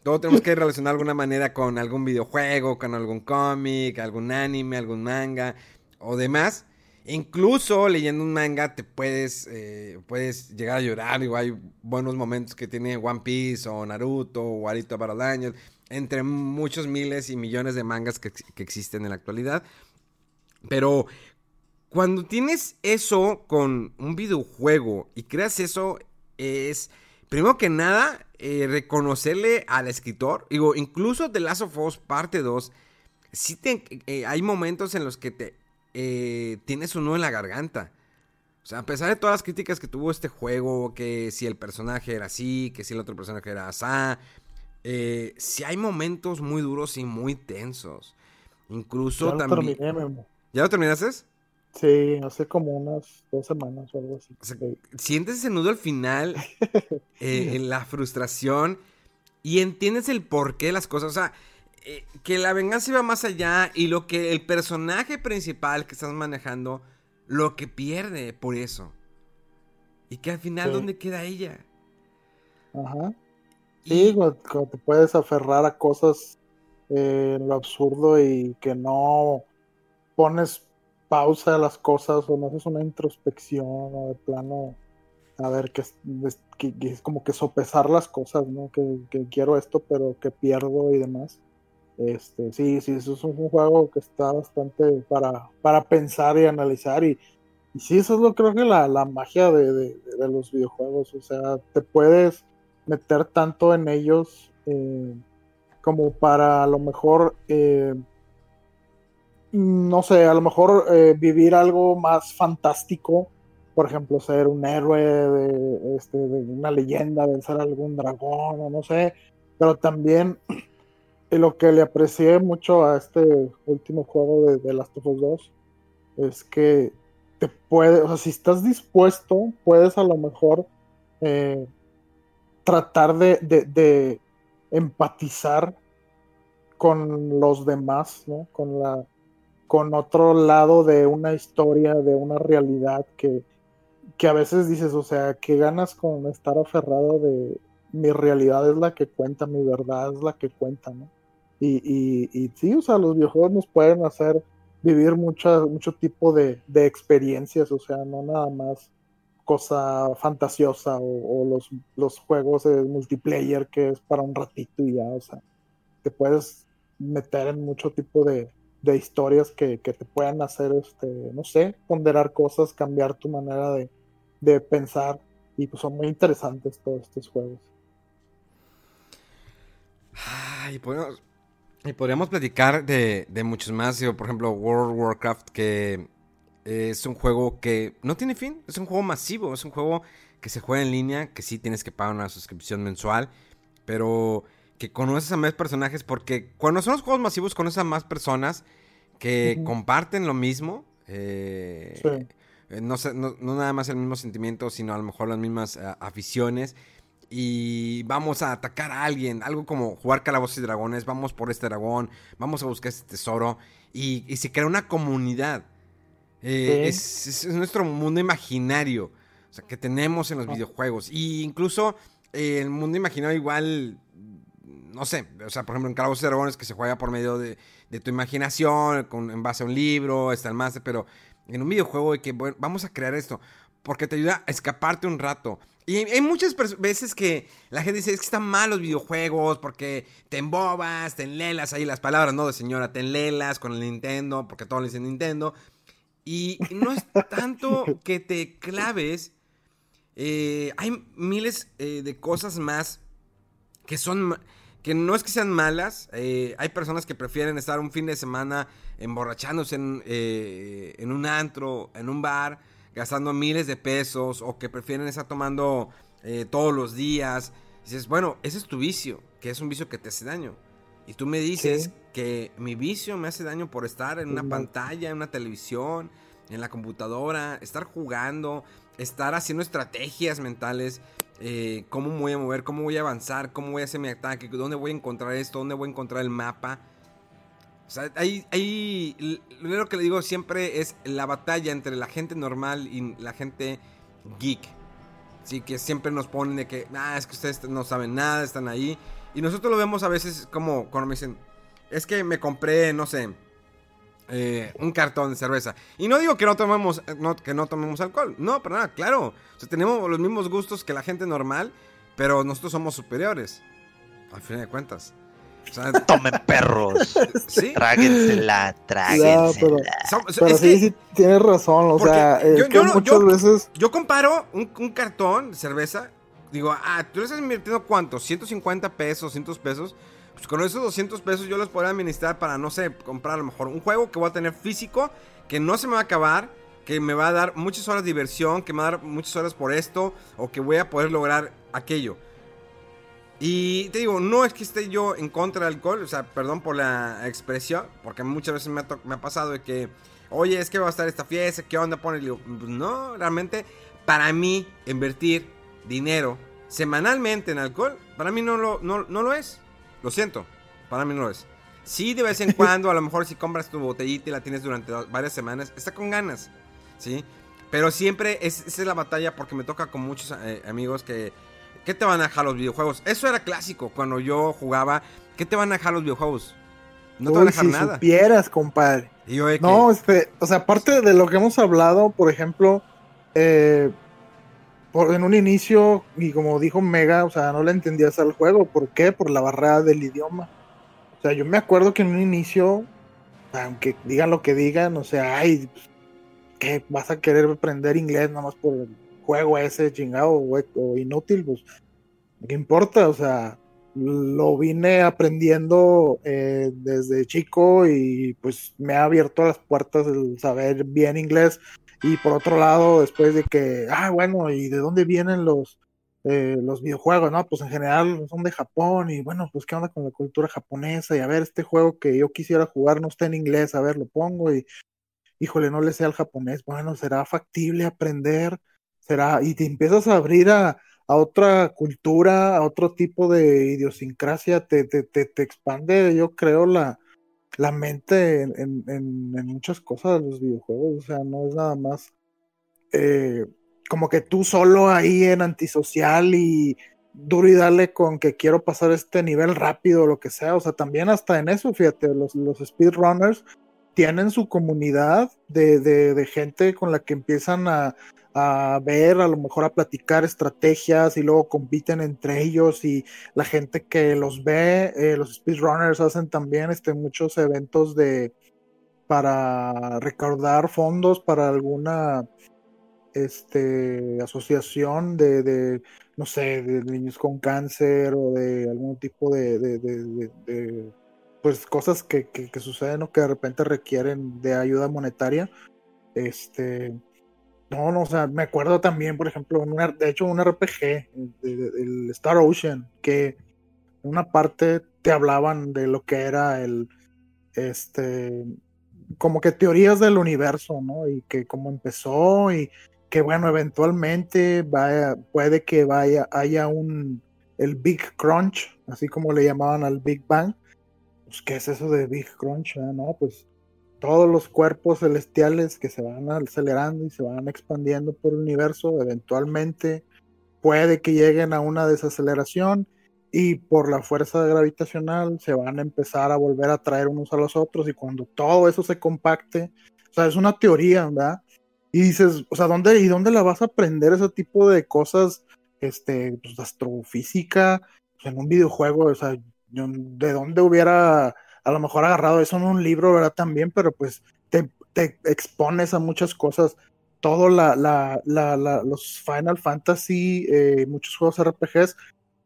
todos tenemos que relacionar de alguna manera con algún videojuego, con algún cómic, algún anime, algún manga o demás. Incluso leyendo un manga te puedes, eh, puedes llegar a llorar. Hay buenos momentos que tiene One Piece o Naruto o Arito Battle entre muchos miles y millones de mangas que, existen en la actualidad. Pero cuando tienes eso con un videojuego y creas eso, es primero que nada eh, reconocerle al escritor. Digo, incluso The Last of Us parte 2, sí eh, hay momentos en los que te eh, tienes un nudo en la garganta. O sea, a pesar de todas las críticas que tuvo este juego, que si el personaje era así, que si el otro personaje era así, eh, si hay momentos muy duros y muy tensos. Incluso ya también. ¿Ya lo terminaste? Sí, hace como unas dos semanas o algo así. sientes ese nudo al final, eh, en la frustración, y entiendes el porqué de las cosas. O sea, eh, que la venganza iba más allá y lo que el personaje principal que estás manejando, lo que pierde por eso. Y que al final, ¿dónde queda ella? Ajá. Sí, cuando, te puedes aferrar a cosas eh, en lo absurdo y que no pones pausa a las cosas o no haces una introspección o de plano a ver que es, es como que sopesar las cosas, ¿no? Que, que, quiero esto pero que pierdo y demás. Este, sí, sí, eso es un, juego que está bastante para, para pensar y analizar. Y, y sí, eso es lo creo que la, la magia de, de, los videojuegos. O sea, te puedes meter tanto en ellos eh, como para a lo mejor, eh, no sé, a lo mejor eh, vivir algo más fantástico. Por ejemplo, ser un héroe de, este, de una leyenda, vencer algún dragón, o no sé. Pero también lo que le aprecié mucho a este último juego de, de Last of Us 2 es que te puede, o sea, si estás dispuesto, puedes a lo mejor eh, tratar de, empatizar con los demás, ¿no? Con la con otro lado de una historia, de una realidad que, que a veces dices, o sea, que ganas con estar aferrado de mi realidad es la que cuenta, mi verdad es la que cuenta, ¿no? Y, y, y sí, o sea, los videojuegos nos pueden hacer vivir mucho tipo de, de experiencias, o sea, no nada más cosa fantasiosa o, los, los, juegos de multiplayer que es para un ratito y ya, o sea, te puedes meter en mucho tipo de, de historias que, que, te puedan hacer, este, no sé, ponderar cosas, cambiar tu manera de, de pensar y pues son muy interesantes todos estos juegos. y, podríamos, y podríamos platicar de, de muchos más, por ejemplo, World of Warcraft, que es un juego que no tiene fin, es un juego masivo, es un juego que se juega en línea, que sí tienes que pagar una suscripción mensual, pero que conoces a más personajes, porque cuando son los juegos masivos conoces a más personas que comparten lo mismo. Eh, eh, no, no, nada más el mismo sentimiento, sino a lo mejor las mismas eh, aficiones. Y vamos a atacar a alguien, algo como jugar calabozos y dragones, vamos por este dragón, vamos a buscar este tesoro. Y, y se crea una comunidad. Eh, es, nuestro mundo imaginario. O sea, que tenemos en los videojuegos. Y incluso eh, el mundo imaginario igual, no sé, o sea, por ejemplo en Calabozos y Dragones que se juega por medio de, tu imaginación, con, en base a un libro, está el máster, pero en un videojuego de que vamos a crear esto, porque te ayuda a escaparte un rato. Y hay muchas veces que la gente dice, es que están mal los videojuegos porque te embobas, te enlelas ahí las palabras, no de señora, te enlelas con el Nintendo, porque todos le dicen Nintendo. Y no es tanto que te claves. Eh, hay miles eh, de cosas más que son que no es que sean malas. Eh, hay personas que prefieren estar un fin de semana emborrachándose en, en, un antro, en un bar, gastando miles de pesos, o que prefieren estar tomando todos los días. dices, bueno, ese es tu vicio, que es un vicio que te hace daño. Y tú me dices que mi vicio me hace daño por estar en una pantalla, en una televisión, en la computadora, estar jugando, estar haciendo estrategias mentales, eh, cómo me voy a mover, cómo voy a avanzar, cómo voy a hacer mi ataque, dónde voy a encontrar esto, dónde voy a encontrar el mapa. O sea, ahí, lo que le digo siempre es la batalla entre la gente normal y la gente geek. Sí, que siempre nos ponen de que, ah, es que ustedes no saben nada, están ahí. Y nosotros lo vemos a veces como cuando me dicen, es que me compré, no sé, eh, un cartón de cerveza. Y no digo que no tomemos, eh, no, que no tomemos alcohol. No, pero nada, claro. O sea, tenemos los mismos gustos que la gente normal, pero nosotros somos superiores. Al fin de cuentas. O sea, Tomen perros. ¿Sí? Tráguensela, tráguensela. pero, sí, sí, tienes razón. O sea, yo, muchas veces. Yo comparo un, un cartón de cerveza digo, ah, tú le estás invirtiendo cuánto, 150 pesos, 200 pesos. Pues con esos 200 pesos yo los podría administrar para, no sé, comprar a lo mejor un juego que voy a tener físico, que no se me va a acabar, que me va a dar muchas horas de diversión, que me va a dar muchas horas por esto, o que voy a poder lograr aquello. Y te digo, no es que esté yo en contra del alcohol, o sea, perdón por la expresión, porque muchas veces me ha, me ha pasado de que, oye, es que va a estar esta fiesta, ¿qué onda pone? Pues no, realmente, para mí, invertir dinero semanalmente en alcohol, para mí no lo, no, lo es. Lo siento, para mí no lo es. Sí, de vez en cuando, a lo mejor si compras tu botellita y la tienes durante varias semanas, está con ganas, ¿sí? Pero siempre es, esa es la batalla porque me toca con muchos eh, amigos que... ¿Qué te van a dejar los videojuegos? Eso era clásico cuando yo jugaba. ¿Qué te van a dejar los videojuegos? No te van a dejar si nada. supieras, compadre. no, este, o sea, aparte de lo que hemos hablado, por ejemplo, eh, en un inicio, y como dijo Mega, o sea, no le entendías al juego. ¿Por qué? Por la barrera del idioma. O sea, yo me acuerdo que en un inicio, aunque digan lo que digan, o sea, ay, ¿qué vas a querer aprender inglés nada más por el juego ese chingado o, inútil? Pues, ¿qué importa? O sea, lo vine aprendiendo eh, desde chico y pues me ha abierto las puertas el saber bien inglés y por otro lado, después de que, ah, bueno, ¿y de dónde vienen los, eh, los videojuegos? No, pues en general son de Japón y bueno, pues qué onda con la cultura japonesa y a ver, este juego que yo quisiera jugar no está en inglés, a ver, lo pongo y, híjole, no le sé al japonés, bueno, será factible aprender, será, y te empiezas a abrir a, a otra cultura, a otro tipo de idiosincrasia, te, te, te, te expande, yo creo, la, la mente en, en, en, muchas cosas de los videojuegos. O sea, no es nada más eh, como que tú solo ahí en antisocial y duro y dale con que quiero pasar este nivel rápido o lo que sea. O sea, también hasta en eso, fíjate, los, los speedrunners tienen su comunidad de, de, de gente con la que empiezan a, a ver, a lo mejor a platicar estrategias y luego compiten entre ellos y la gente que los ve, eh, los speedrunners hacen también este, muchos eventos de para recaudar fondos para alguna este, asociación de, de, no sé, de niños con cáncer o de algún tipo de, de, de pues cosas que, que, que, suceden o que de repente requieren de ayuda monetaria. Este, no, no, o sea, me acuerdo también, por ejemplo, de hecho, un RPG, el Star Ocean, que una parte te hablaban de lo que era el, este, como que teorías del universo, ¿no? Y que cómo empezó y que, bueno, eventualmente vaya, puede que vaya, haya un, el Big Crunch, así como le llamaban al Big Bang. Pues, ¿qué es eso de Big Crunch? Ah, no, pues todos los cuerpos celestiales que se van acelerando y se van expandiendo por el universo, eventualmente puede que lleguen a una desaceleración y por la fuerza gravitacional se van a empezar a volver a traer unos a los otros y cuando todo eso se compacte, o sea, es una teoría, ¿verdad? Y dices, o sea, ¿dónde y dónde la vas a aprender ese tipo de cosas, este, pues, astrofísica, en un videojuego, o sea, de dónde hubiera a lo mejor agarrado eso en un libro, ¿verdad? También, pero pues te, te expones a muchas cosas. Todo la, la, la, los Final Fantasy, eh, muchos juegos RPGs,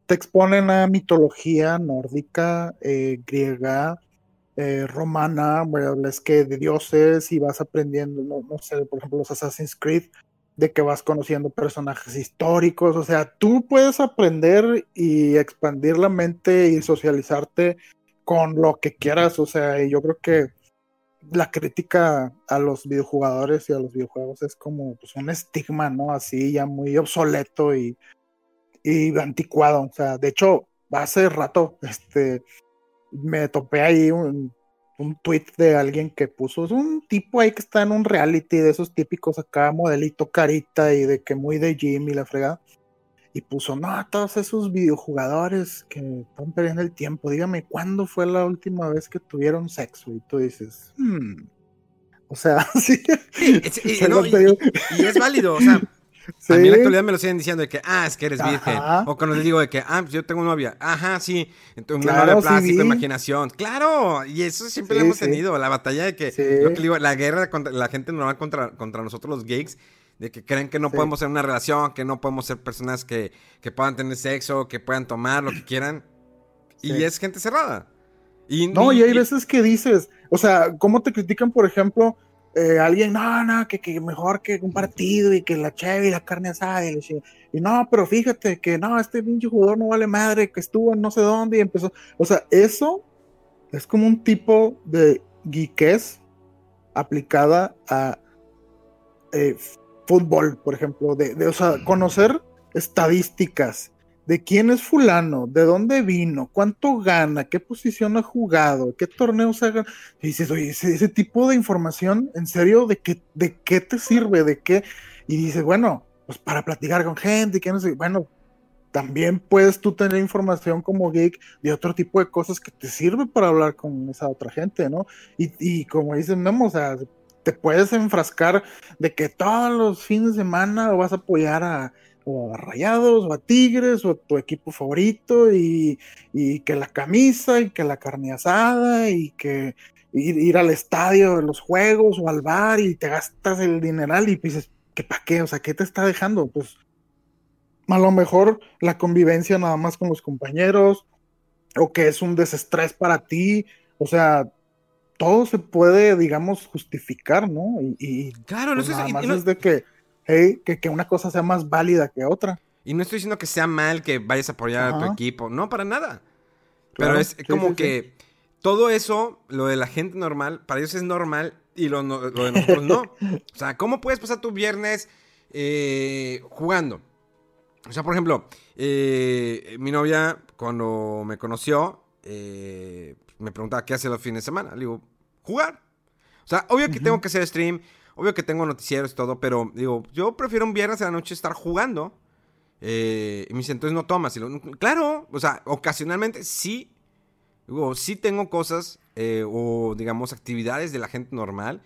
te exponen a mitología nórdica, eh, griega, eh, romana, es que de dioses y vas aprendiendo, no, no sé, por ejemplo, los Assassin's Creed, de que vas conociendo personajes históricos, o sea, tú puedes aprender y expandir la mente y socializarte con lo que quieras, o sea, yo creo que la crítica a los videojugadores y a los videojuegos es como pues, un estigma, ¿no? Así ya muy obsoleto y, y anticuado, o sea, de hecho, hace rato, este, me topé ahí un, un tweet de alguien que puso, es un tipo ahí que está en un reality de esos típicos acá, modelito carita y de que muy de gym y la fregada y puso, no, todos esos videojugadores que están perdiendo el tiempo, dígame, ¿cuándo fue la última vez que tuvieron sexo? Y tú dices, hmm. O sea, sí. y, es válido, o sea, a mí en la actualidad me lo siguen diciendo de que, ah, es que eres virgen. O cuando les digo de que, ah, pues yo tengo novia. Ajá, sí. Entonces, una novia plástica, imaginación. Claro, y eso siempre lo hemos tenido. La batalla de que, lo que digo, la guerra contra la gente normal contra, contra nosotros los gays de que creen que no podemos ser una relación, que no podemos ser personas que, que, puedan tener sexo, que puedan tomar lo que quieran. Y es gente cerrada. Y, no, y, hay veces que dices, o sea, ¿cómo te critican, por ejemplo, eh, alguien, no, no, que, que, mejor que un partido y que la cheve y la carne asada y, y, no, pero fíjate que no, este pinche jugador no vale madre, que estuvo en no sé dónde y empezó. O sea, eso es como un tipo de geekés aplicada a eh, fútbol, por ejemplo, de, de, o sea, conocer estadísticas de quién es fulano, de dónde vino, cuánto gana, qué posición ha jugado, qué torneos ha ganado. Y dices, oye, ese, tipo de información, en serio, ¿de qué, ¿de qué te sirve? ¿De qué? Y dices, bueno, pues para platicar con gente, que no sé, bueno, también puedes tú tener información como geek de otro tipo de cosas que te sirve para hablar con esa otra gente, ¿no? Y, y como dicen, no, o te puedes enfrascar de que todos los fines de semana vas a apoyar a, Rayados o a Tigres o a tu equipo favorito y, que la camisa y que la carne asada y que ir, al estadio de los juegos o al bar y te gastas el dineral y dices, ¿qué para qué? O sea, ¿qué te está dejando? Pues a lo mejor la convivencia nada más con los compañeros o que es un desestrés para ti. O sea, todo se puede, digamos, justificar, ¿no? Y, claro, no pues nada más es de que, hey, que, una cosa sea más válida que otra. Y no estoy diciendo que sea mal que vayas a apoyar a tu equipo, no, para nada. Pero es como que todo eso, lo de la gente normal, para ellos es normal y lo, de nosotros no. O sea, ¿cómo puedes pasar tu viernes eh, jugando? O sea, por ejemplo, eh, mi novia cuando me conoció, eh, me preguntaba qué hace los fines de semana. Le digo, jugar. O sea, obvio que tengo que hacer stream, obvio que tengo noticieros y todo, pero digo, yo prefiero un viernes a la noche estar jugando. Eh, y me dice, entonces no tomas. Y lo, claro, o sea, ocasionalmente sí. Digo, sí tengo cosas eh, o, digamos, actividades de la gente normal.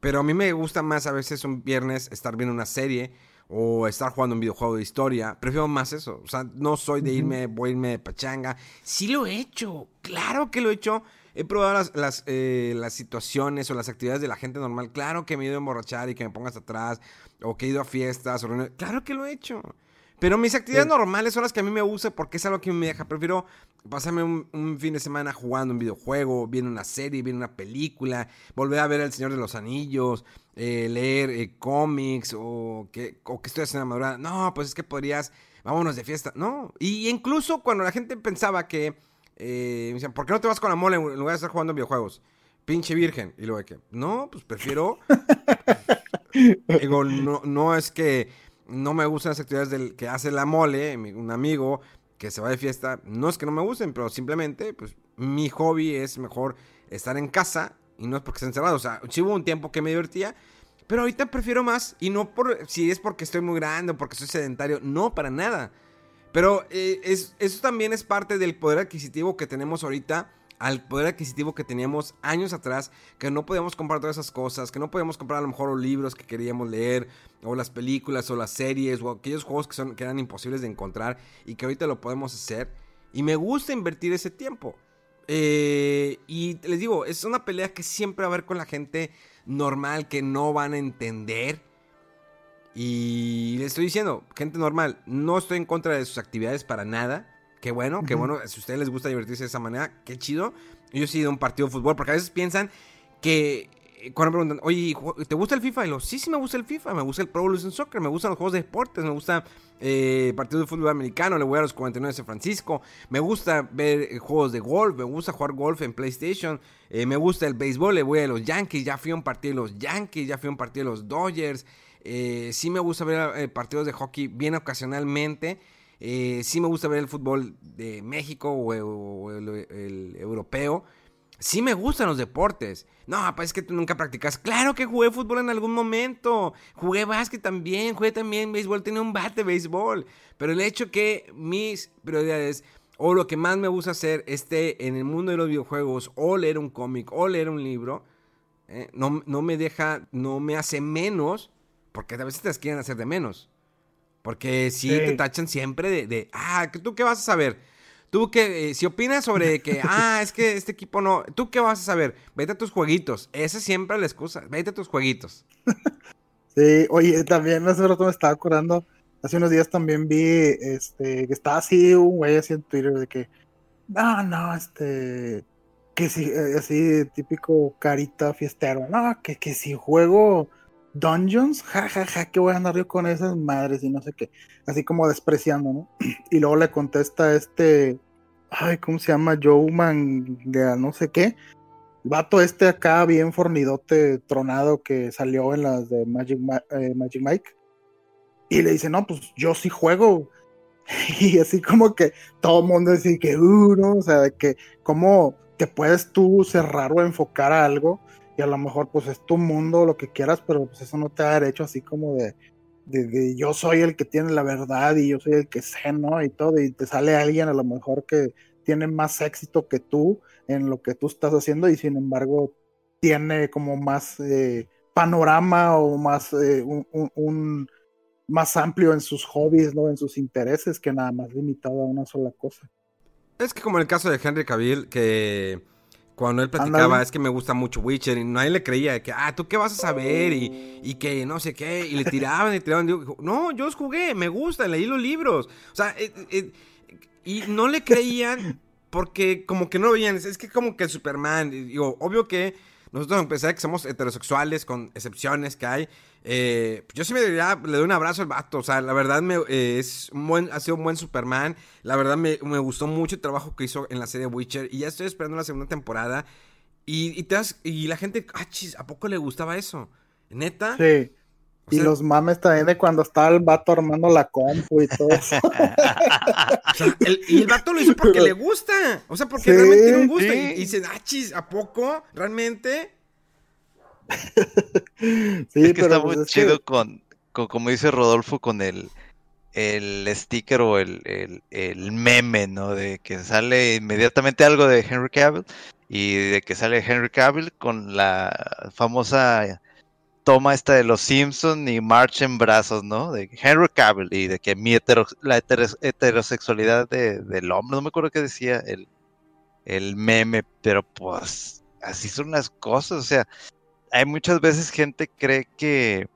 Pero a mí me gusta más a veces un viernes estar viendo una serie o estar jugando un videojuego de historia. Prefiero más eso. O sea, no soy de irme, voy a irme de pachanga. Sí lo he hecho, claro que lo he hecho. He probado las, las, eh, las situaciones o las actividades de la gente normal. Claro que me he ido a emborrachar y que me pongas atrás. O que he ido a fiestas. O reuniones. Claro que lo he hecho. Pero mis actividades normales son las que a mí me gusta porque es algo que me deja. Prefiero pasarme un, un fin de semana jugando un videojuego, viendo una serie, viendo una película, volver a ver El Señor de los Anillos, eh, leer eh, cómics o que, o que estoy haciendo madurada. No, pues es que podrías, vámonos de fiesta. No, y incluso cuando la gente pensaba que, eh, me decían, ¿por qué no te vas con la mole en lugar de estar jugando videojuegos? Pinche virgen. Y luego de que, no, pues prefiero. Digo, no, no es que no me gustan las actividades del que hace la mole, un amigo que se va de fiesta. No es que no me gusten, pero simplemente, pues, mi hobby es mejor estar en casa y no es porque esté encerrado. O sea, sí hubo un tiempo que me divertía, pero ahorita prefiero más. Y no por si es porque estoy muy grande o porque soy sedentario. No, para nada. Pero eh, es- eso también es parte del poder adquisitivo que tenemos ahorita al poder adquisitivo que teníamos años atrás, que no podíamos comprar todas esas cosas, que no podíamos comprar a lo mejor los libros que queríamos leer, o las películas, o las series, o aquellos juegos que, son, que eran imposibles de encontrar y que ahorita lo podemos hacer. Y me gusta invertir ese tiempo. Eh, y les digo, es una pelea que siempre va a haber con la gente normal que no van a entender. Y les estoy diciendo, gente normal, no estoy en contra de sus actividades para nada. Qué bueno, qué bueno. Si a ustedes les gusta divertirse de esa manera, qué chido. Yo sí a un partido de fútbol, porque a veces piensan que eh, cuando me preguntan, oye, ¿ju- ¿te gusta el FIFA? Y lo, sí, sí me gusta el FIFA, me gusta el Pro Evolution Soccer, me gustan los juegos de deportes, me gusta eh, partidos de fútbol americano, le voy a los 49 de San Francisco, me gusta ver eh, juegos de golf, me gusta jugar golf en PlayStation, eh, me gusta el béisbol, le voy a los Yankees, ya fui a un partido de los Yankees, ya fui a un partido de los Dodgers, sí me gusta ver partidos de hockey bien ocasionalmente. Eh, sí me gusta ver el fútbol de México o, el, europeo. Sí me gustan los deportes. No, pues es que tú nunca practicas. Claro que jugué fútbol en algún momento. Jugué básquet también. Jugué también béisbol. Tenía un bate béisbol. Pero el hecho que mis prioridades o lo que más me gusta hacer esté en el mundo de los videojuegos o leer un cómic o leer un libro, eh, no, no me deja, no me hace menos, porque a veces te quieren hacer de menos. Porque si Sí. te tachan siempre de, de, ah, ¿tú qué vas a saber? Tú que, eh, si opinas sobre que, ah, es que este equipo no, ¿tú qué vas a saber? Vete a tus jueguitos. Esa es siempre la excusa. Vete a tus jueguitos. Sí, oye, también hace rato me estaba acordando, hace unos días también vi, este, que estaba así un güey así en Twitter de que, no, no, este, que si, eh, así típico carita fiestero, no, que, que si juego Dungeons, ja, ja, ja, que voy a andar yo con esas madres y no sé qué, así como despreciando, ¿no? Y luego le contesta este, ay, ¿cómo se llama? Joe Man, de no sé qué, el vato este acá, bien fornidote, tronado, que salió en las de Magic, Ma- eh, Magic Mike. Y le dice, no, pues yo sí juego. Y así como que todo el mundo dice que, uh, ¿no? O sea, que cómo te puedes tú cerrar o enfocar a algo y a lo mejor pues es tu mundo, lo que quieras, pero pues eso no te da derecho así como de, de, yo soy el que tiene la verdad y yo soy el que sé, ¿no? Y todo, y te sale alguien a lo mejor que tiene más éxito que tú en lo que tú estás haciendo y sin embargo tiene como más eh, panorama o más eh, un- más amplio en sus hobbies, ¿no? En sus intereses que nada más limitado a una sola cosa. Es que como en el caso de Henry Cavill, que cuando él platicaba, Ándale. es que me gusta mucho Witcher, y nadie le creía de que, ah, ¿tú qué vas a saber? Y, y que no sé qué, y le tiraban y tiraban. Digo, no, yo los jugué, me gusta, leí los libros. O sea, eh, eh, y no le creían porque como que no lo veían. Es que como que Superman, digo, obvio que nosotros, a pesar de que somos heterosexuales, con excepciones que hay, eh, yo sí me diría, le doy un abrazo al vato. O sea, la verdad me, eh, es un buen, ha sido un buen Superman. La verdad me, me gustó mucho el trabajo que hizo en la serie Witcher. Y ya estoy esperando la segunda temporada. Y, y, te das- y la gente, ah, chis, ¿a poco le gustaba eso? ¿Neta? Sí. O Y los mames también de cuando estaba el vato armando la compu y todo eso. O sea, el- y el vato lo hizo porque le gusta. O sea, porque Sí, realmente tiene un gusto. sí. Y, y dice, ah, chis, ¿a poco? ¿Realmente? Sí, es que pero está pues muy es que- chido con, con- como dice Rodolfo, con el, el sticker o el, el- el meme, ¿no? De que sale inmediatamente algo de Henry Cavill y de que sale Henry Cavill con la famosa toma esta de los Simpson y March en brazos, ¿no? De Henry Cavill y de que mi hetero- la heteros- heterosexualidad de- del hombre, no me acuerdo qué decía el, el meme, pero pues así son las cosas, o sea, hay muchas veces gente cree que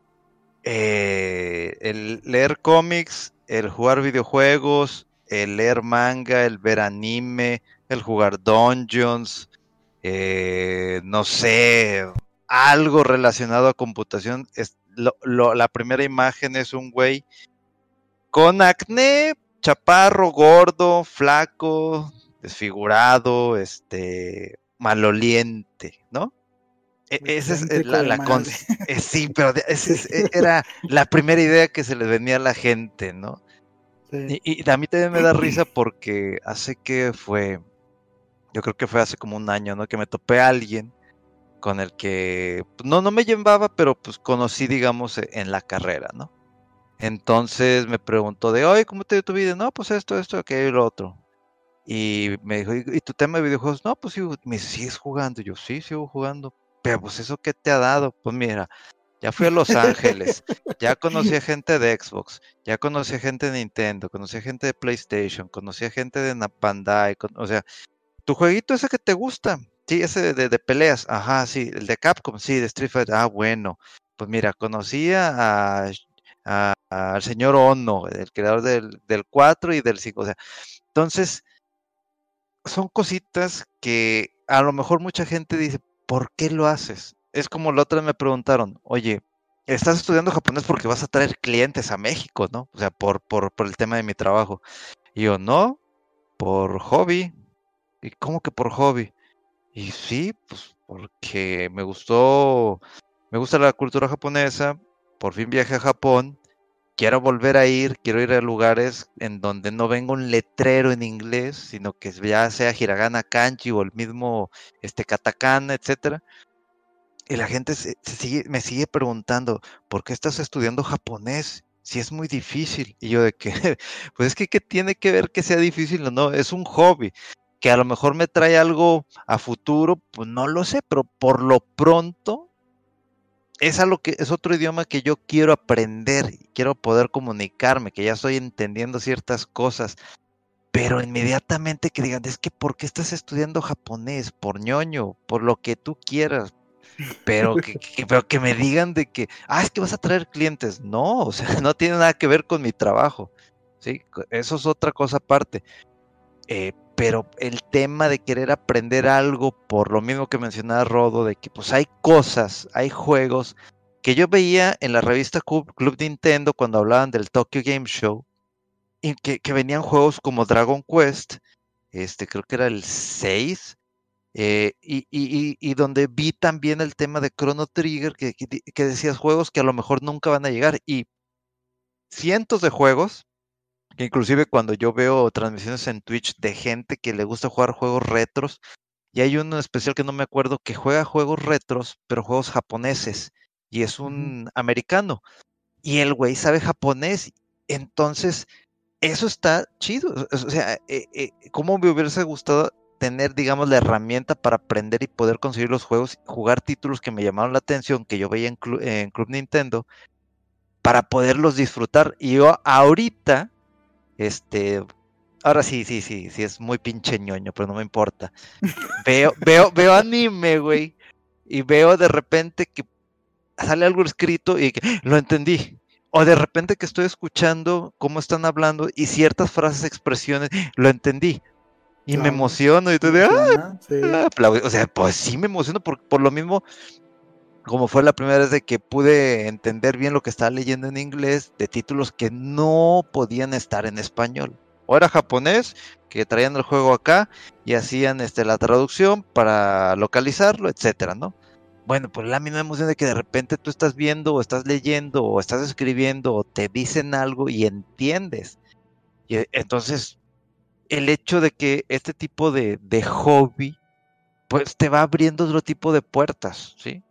eh, el leer cómics, el jugar videojuegos, el leer manga, el ver anime, el jugar dungeons, eh, no sé, algo relacionado a computación, es la primera imagen es un güey con acné, chaparro, gordo, flaco, desfigurado, este, maloliente, ¿no? E- Esa es eh, la, la cons- eh, sí, pero ese es- eh, era la primera idea que se les venía a la gente, ¿no? Sí. Y, y a mí también me da risa porque hace que fue, yo creo que fue hace como un año, ¿no? Que me topé a alguien con el que, pues, no, no me llevaba, pero pues conocí, digamos, e- en la carrera, ¿no? Entonces me preguntó de, oye, ¿cómo te dio tu vida? No, pues esto, esto, aquello y lo otro. Y me dijo, ¿y, tu tema de videojuegos? No, pues sí, me ¿sigues jugando? Y yo, sí, sigo jugando. Pero pues eso, ¿qué te ha dado? Pues mira, ya fui a Los Ángeles, ya conocí a gente de Xbox, ya conocí a gente de Nintendo, conocí a gente de PlayStation, conocí a gente de Na- Bandai, con- o sea, tu jueguito ese que te gusta, sí, ese de, de- de peleas, ajá, sí, el de Capcom, sí, de Street Fighter, ah, bueno, pues mira, conocí a, a- al señor Ono, el creador del, del 4 y del 5, o sea, entonces, son cositas que a lo mejor mucha gente dice, ¿por qué lo haces? Es como la otra me preguntaron, oye, estás estudiando japonés porque vas a traer clientes a México, ¿no? O sea, por, por, por el tema de mi trabajo. Y yo, no, por hobby. ¿Y cómo que por hobby? Y sí, pues porque me gustó, me gusta la cultura japonesa, por fin viajé a Japón, quiero volver a ir, quiero ir a lugares en donde no venga un letrero en inglés, sino que ya sea hiragana, kanji o el mismo este katakana, etcétera. Y la gente me sigue preguntando, ¿por qué estás estudiando japonés? Si es muy difícil. Y yo de que, pues es que ¿qué tiene que ver que sea difícil o no? Es un hobby. Que a lo mejor me trae algo a futuro, pues no lo sé, pero por lo pronto es algo que es otro idioma que yo quiero aprender, quiero poder comunicarme, que ya estoy entendiendo ciertas cosas, pero inmediatamente que digan, es que ¿por qué estás estudiando japonés? Por ñoño, por lo que tú quieras, pero que, que- pero que me digan de que, ah, es que vas a traer clientes. No, o sea, no tiene nada que ver con mi trabajo. ¿sí? Eso es otra cosa aparte. Eh, pero el tema de querer aprender algo, por lo mismo que mencionaba Rodo, de que pues hay cosas, hay juegos que yo veía en la revista Club, Nintendo cuando hablaban del Tokyo Game Show, y que, que venían juegos como Dragon Quest, este creo que era el 6, eh, y, y- y- donde vi también el tema de Chrono Trigger, que, que que decías juegos que a lo mejor nunca van a llegar, y cientos de juegos, que inclusive cuando yo veo transmisiones en Twitch de gente que le gusta jugar juegos retros, y hay uno especial que no me acuerdo que juega juegos retros, pero juegos japoneses, y es un americano, y el güey sabe japonés, entonces eso está chido. O sea, eh, eh, ¿cómo me hubiese gustado tener, digamos, la herramienta para aprender y poder conseguir los juegos, jugar títulos que me llamaron la atención, que yo veía en, Clu- en Club Nintendo, para poderlos disfrutar? Y yo ahorita, este, ahora sí, sí, sí, sí, es muy pinche ñoño, pero no me importa. Veo, veo, veo anime, güey, y veo de repente que sale algo escrito y que "Ah, lo entendí. O de repente que estoy escuchando cómo están hablando y ciertas frases, expresiones, lo entendí. Y me emociono y todo de, ¡ah! Sí. O sea, pues sí me emociono por, por lo mismo, como fue la primera vez de que pude entender bien lo que estaba leyendo en inglés de títulos que no podían estar en español. O era japonés, que traían el juego acá y hacían este, la traducción para localizarlo, etcétera, ¿no? Bueno, pues la misma emoción de que de repente tú estás viendo o estás leyendo o estás escribiendo o te dicen algo y entiendes. Y eh, entonces, el hecho de que este tipo de, de hobby, pues te va abriendo otro tipo de puertas, ¿sí?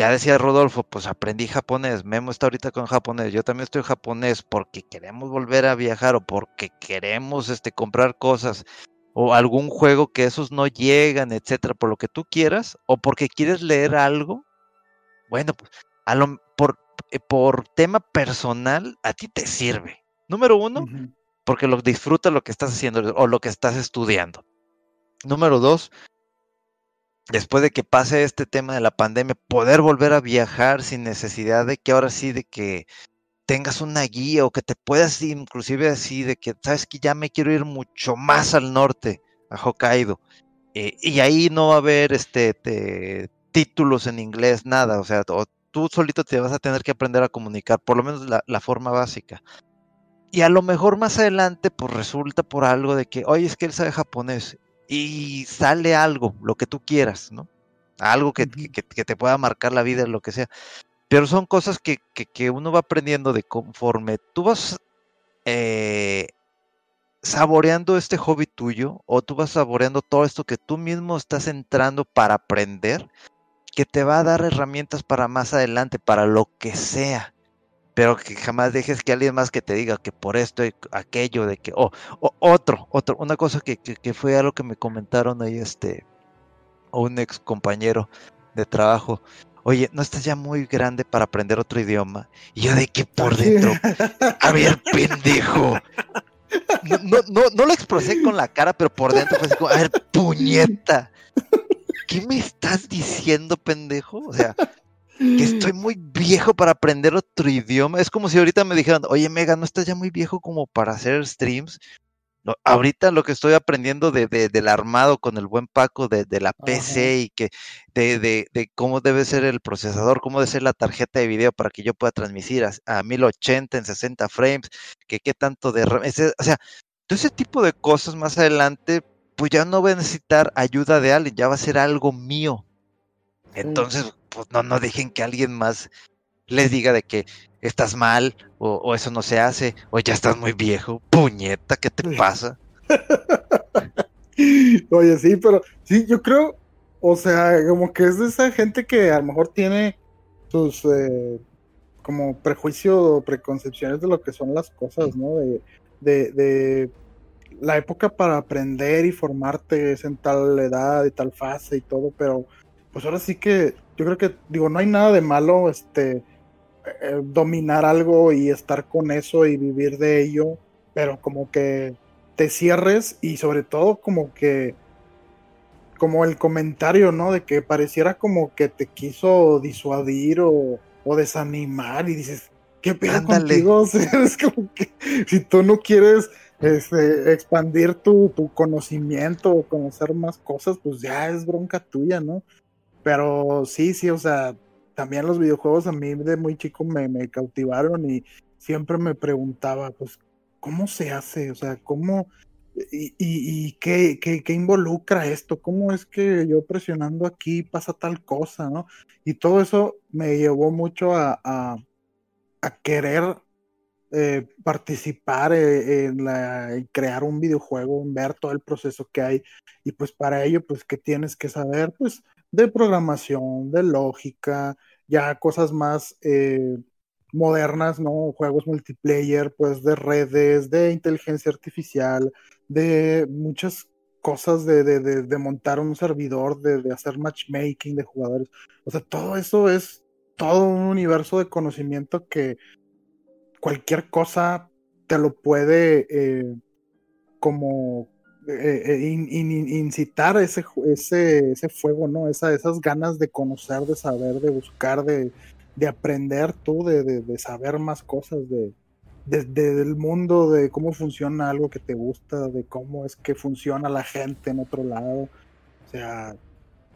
Ya decía Rodolfo, pues aprendí japonés, Memo está ahorita con japonés, yo también estoy japonés porque queremos volver a viajar o porque queremos este, comprar cosas o algún juego que esos no llegan, etcétera, por lo que tú quieras, o porque quieres leer algo, bueno, pues a lo, por, eh, por tema personal a ti te sirve. Número uno, porque lo disfrutas lo que estás haciendo o lo que estás estudiando. Número dos, después de que pase este tema de la pandemia, poder volver a viajar sin necesidad de que ahora sí, de que tengas una guía o que te puedas inclusive así, de que, sabes que ya me quiero ir mucho más al norte, a Hokkaido. Eh, y ahí no va a haber este títulos en inglés, nada, o sea, tú solito te vas a tener que aprender a comunicar, por lo menos la, la forma básica. Y a lo mejor más adelante, pues resulta por algo de que, oye, es que él sabe japonés y sale algo, lo que tú quieras, ¿no? Algo que, te pueda marcar la vida, lo que sea. Pero son cosas que, uno va aprendiendo de conforme tú vas eh, saboreando este hobby tuyo o tú vas saboreando todo esto que tú mismo estás entrando para aprender, que te va a dar herramientas para más adelante, para lo que sea pero que jamás dejes que alguien más que te diga que por esto y aquello de que, o otro, otro, una cosa que, que, fue algo que me comentaron ahí, este, un ex compañero de trabajo, oye, ¿no estás ya muy grande para aprender otro idioma? Y yo de que por dentro, a ver, pendejo. No, no, no, no lo expresé con la cara, pero por dentro fue así como, a ver, puñeta. ¿Qué me estás diciendo, pendejo? O sea, que estoy muy viejo para aprender otro idioma. Es como si ahorita me dijeran, oye, Mega, ¿no estás ya muy viejo como para hacer streams? ahorita lo que estoy aprendiendo de, del armado con el buen Paco de, la PC y que de, cómo debe ser el procesador, cómo debe ser la tarjeta de video para que yo pueda transmitir a, 1080 en 60 frames, que qué tanto de... o sea, todo ese tipo de cosas más adelante, pues ya no voy a necesitar ayuda de alguien, ya va a ser algo mío. Entonces, pues no, no dejen que alguien más les diga de que estás mal o, eso no se hace o ya estás muy viejo. Puñeta, ¿qué te pasa? Oye, sí, pero sí, yo creo, o sea, como que es de esa gente que a lo mejor tiene sus eh, como prejuicios o preconcepciones de lo que son las cosas, ¿no? De, de, de la época para aprender y formarte es en tal edad y tal fase y todo, pero pues ahora sí que yo creo que, digo, no hay nada de malo, este, eh, dominar algo y estar con eso y vivir de ello, pero como que te cierres y sobre todo como que, como el comentario, ¿no? De que pareciera como que te quiso disuadir o, desanimar y dices, ¿qué pena contigo? es como que si tú no quieres este, expandir tu, tu conocimiento o conocer más cosas, pues ya es bronca tuya, ¿no? Pero sí, sí, o sea, también los videojuegos a mí de muy chico me, cautivaron y siempre me preguntaba, pues, ¿cómo se hace? O sea, ¿cómo... ¿Y, qué, qué, qué, involucra esto? ¿Cómo es que yo presionando aquí pasa tal cosa, no? Y todo eso me llevó mucho a, a, querer eh, participar eh, en, la, crear un videojuego, ver todo el proceso que hay. Y pues para ello, pues, ¿qué tienes que saber? Pues de programación, de lógica, ya cosas más eh, modernas, ¿no? Juegos multiplayer, pues de redes, de inteligencia artificial, de muchas cosas de, de, de, montar un servidor, de, hacer matchmaking de jugadores. O sea, todo eso es todo un universo de conocimiento que cualquier cosa te lo puede eh, como eh, eh, incitar ese, ese, ese fuego, ¿no? Esa, esas ganas de conocer, de saber, de buscar, de, de aprender tú, de, de, saber más cosas de, del mundo, de cómo funciona algo que te gusta, de cómo es que funciona la gente en otro lado. O sea,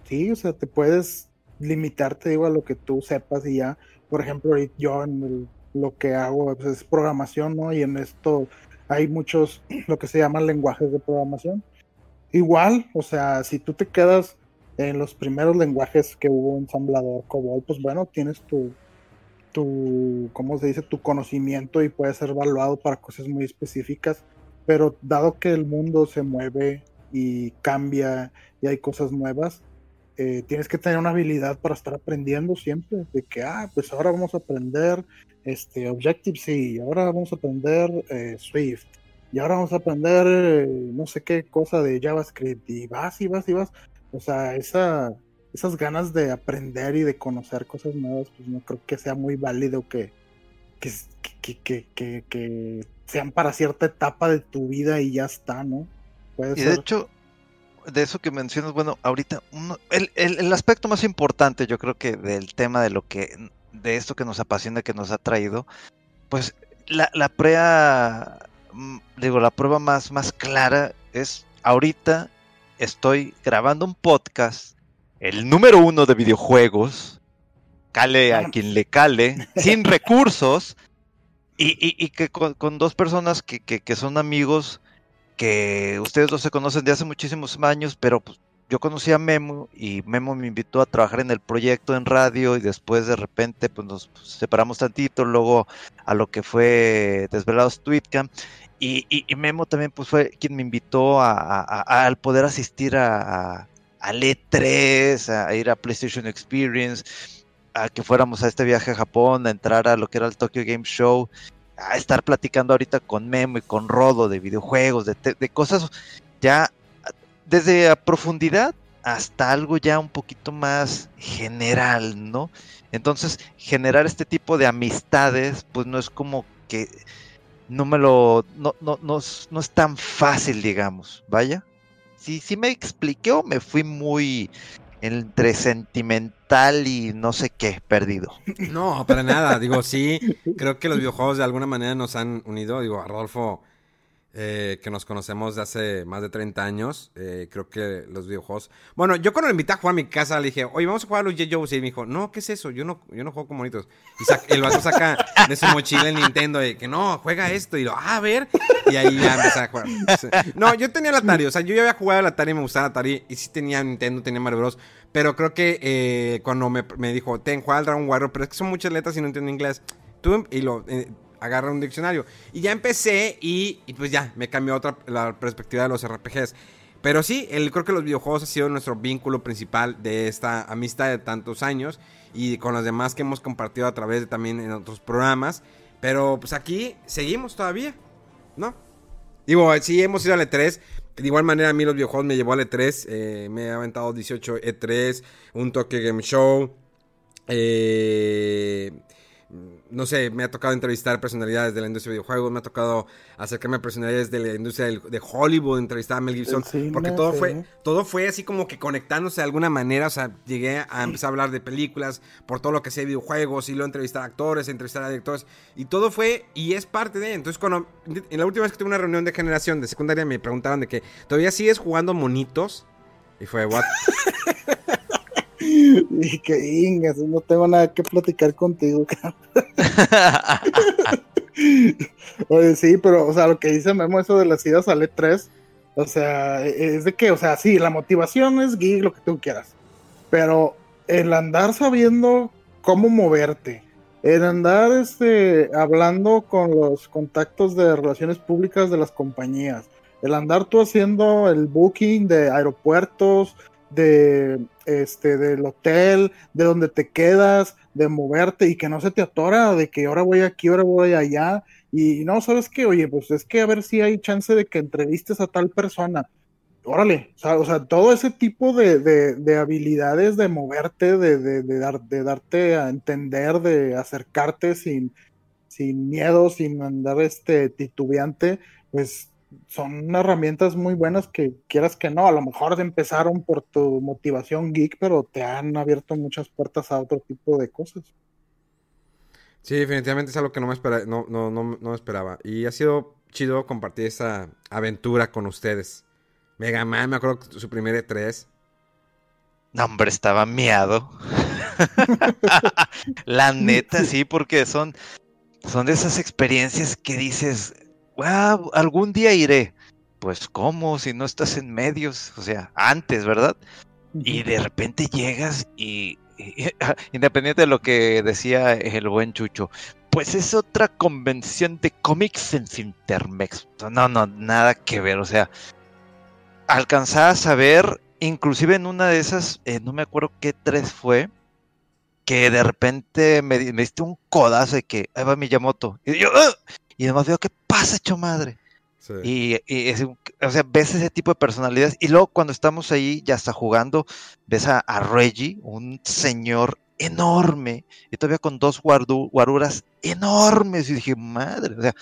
sí, o sea, te puedes limitarte, digo, a lo que tú sepas y ya, por ejemplo, yo en lo que hago pues, es programación, ¿no? Y en esto hay muchos, lo que se llaman lenguajes de programación. Igual, o sea, si tú te quedas en los primeros lenguajes que hubo ensamblador COBOL, pues bueno, tienes tu, tu, ¿cómo se dice? Tu conocimiento y puede ser evaluado para cosas muy específicas, pero dado que el mundo se mueve y cambia y hay cosas nuevas, eh, tienes que tener una habilidad para estar aprendiendo siempre, de que, ah, pues ahora vamos a aprender este, Objective-C, ahora vamos a aprender eh, Swift, y ahora vamos a aprender eh, no sé qué cosa de JavaScript, y vas y vas y vas. O sea, esa, esas ganas de aprender y de conocer cosas nuevas, pues no creo que sea muy válido que, que, que, que, que sean para cierta etapa de tu vida y ya está, ¿no? Puede y de hecho, de eso que mencionas, bueno, ahorita uno, el, el, el, aspecto más importante, yo creo que del tema de lo que, de esto que nos apasiona, que nos ha traído, pues la, la prea, mm, digo, la prueba más, más clara es ahorita estoy grabando un podcast, el número uno de videojuegos, cale a quien le cale, sin recursos, y, y, y que con, con, dos personas que, que, que son amigos que ustedes dos se conocen de hace muchísimos años, pero pues, yo conocí a Memo y Memo me invitó a trabajar en el proyecto en radio y después de repente pues nos separamos tantito, luego a lo que fue Desvelados Tweetcam y, y, Memo también pues fue quien me invitó a, a, a poder asistir a, al E3, a ir a PlayStation Experience, a que fuéramos a este viaje a Japón, a entrar a lo que era el Tokyo Game Show a estar platicando ahorita con Memo y con Rodo de videojuegos, de, de cosas ya desde a profundidad hasta algo ya un poquito más general, ¿no? Entonces, generar este tipo de amistades, pues no es como que no me lo, no, no, no, no es tan fácil, digamos, vaya. Sí, sí me expliqué o me fui muy entre sentimental y no sé qué, perdido. No, para nada. Digo, sí, creo que los videojuegos de alguna manera nos han unido. Digo, a Rodolfo eh, que nos conocemos de hace más de 30 años. Eh, creo que los videojuegos. Bueno, yo cuando le invité a jugar a mi casa le dije, oye, vamos a jugar a los J-Joes. Y me dijo, no, ¿qué es eso? Yo no, yo no juego con monitos. Y el vato saca de su mochila el Nintendo y que no, juega esto. Y lo, ah, a ver. Y ahí ya empecé a jugar. No, yo tenía el Atari. O sea, yo ya había jugado el Atari y me gustaba el Atari. Y sí tenía Nintendo, tenía Mario Bros. Pero creo que eh, cuando me, me, dijo, ten, juega al Dragon Warrior. Pero es que son muchas letras y no entiendo inglés. Tú, y lo eh, agarra un diccionario. Y ya empecé y, pues ya, me cambió otra la perspectiva de los RPGs. Pero sí, el, creo que los videojuegos ha sido nuestro vínculo principal de esta amistad de tantos años y con los demás que hemos compartido a través de también en otros programas. Pero pues aquí seguimos todavía, ¿no? Digo, sí hemos ido al E3. De igual manera a mí los videojuegos me llevó al E3. Eh, me he aventado 18 E3, un Tokyo Game Show. Eh, no sé, me ha tocado entrevistar personalidades de la industria de videojuegos, me ha tocado acercarme a personalidades de la industria de Hollywood, entrevistar a Mel Gibson, porque todo fue, todo fue así como que conectándose de alguna manera, o sea, llegué a empezar a hablar de películas, por todo lo que sé de videojuegos, y luego entrevistar a actores, entrevistar a directores, y todo fue, y es parte de, entonces cuando, en la última vez que tuve una reunión de generación de secundaria me preguntaron de que, ¿todavía sigues jugando monitos? Y fue, ¿what? Y que ingas, no tengo nada que platicar contigo, Oye, sí, pero, o sea, lo que dice Memo, eso de las idas sale 3, o sea, es de que, o sea, sí, la motivación es geek, lo que tú quieras, pero el andar sabiendo cómo moverte, el andar este, hablando con los contactos de relaciones públicas de las compañías, el andar tú haciendo el booking de aeropuertos, de este del hotel, de donde te quedas, de moverte y que no se te atora de que ahora voy aquí, ahora voy allá y no, ¿sabes qué? Oye, pues es que a ver si hay chance de que entrevistes a tal persona. Órale, o sea, o todo ese tipo de, de, de habilidades de moverte, de, de, dar, de darte a entender, de acercarte sin, sin miedo, sin andar este titubeante, pues son herramientas muy buenas que quieras que no, a lo mejor empezaron por tu motivación geek, pero te han abierto muchas puertas a otro tipo de cosas. Sí, definitivamente es algo que no me, espera, no, no, no, no esperaba. Y ha sido chido compartir esa aventura con ustedes. Mega Man, me acuerdo su primer E3. No, hombre, estaba miado. La neta, sí, porque son, son de esas experiencias que dices, wow, algún día iré. Pues, ¿cómo? Si no estás en medios, o sea, antes, ¿verdad? y de repente llegas y, y- independiente de lo que decía el buen Chucho, pues es otra convención de cómics en Cintermex. No, no, nada que ver. O sea, alcanzabas a ver, inclusive en una de esas, eh, no me acuerdo qué tres fue, que de repente me, me diste un codazo de que ahí va Miyamoto. Y yo, "Ah", y además veo, ¿qué pasa, hecho madre? Sí. Y, y es o sea, ves ese tipo de personalidades. Y luego cuando estamos ahí, ya está jugando, ves a, a Reggie, un señor enorme, y todavía con dos guardu- guaruras enormes. Y dije, madre, o sea,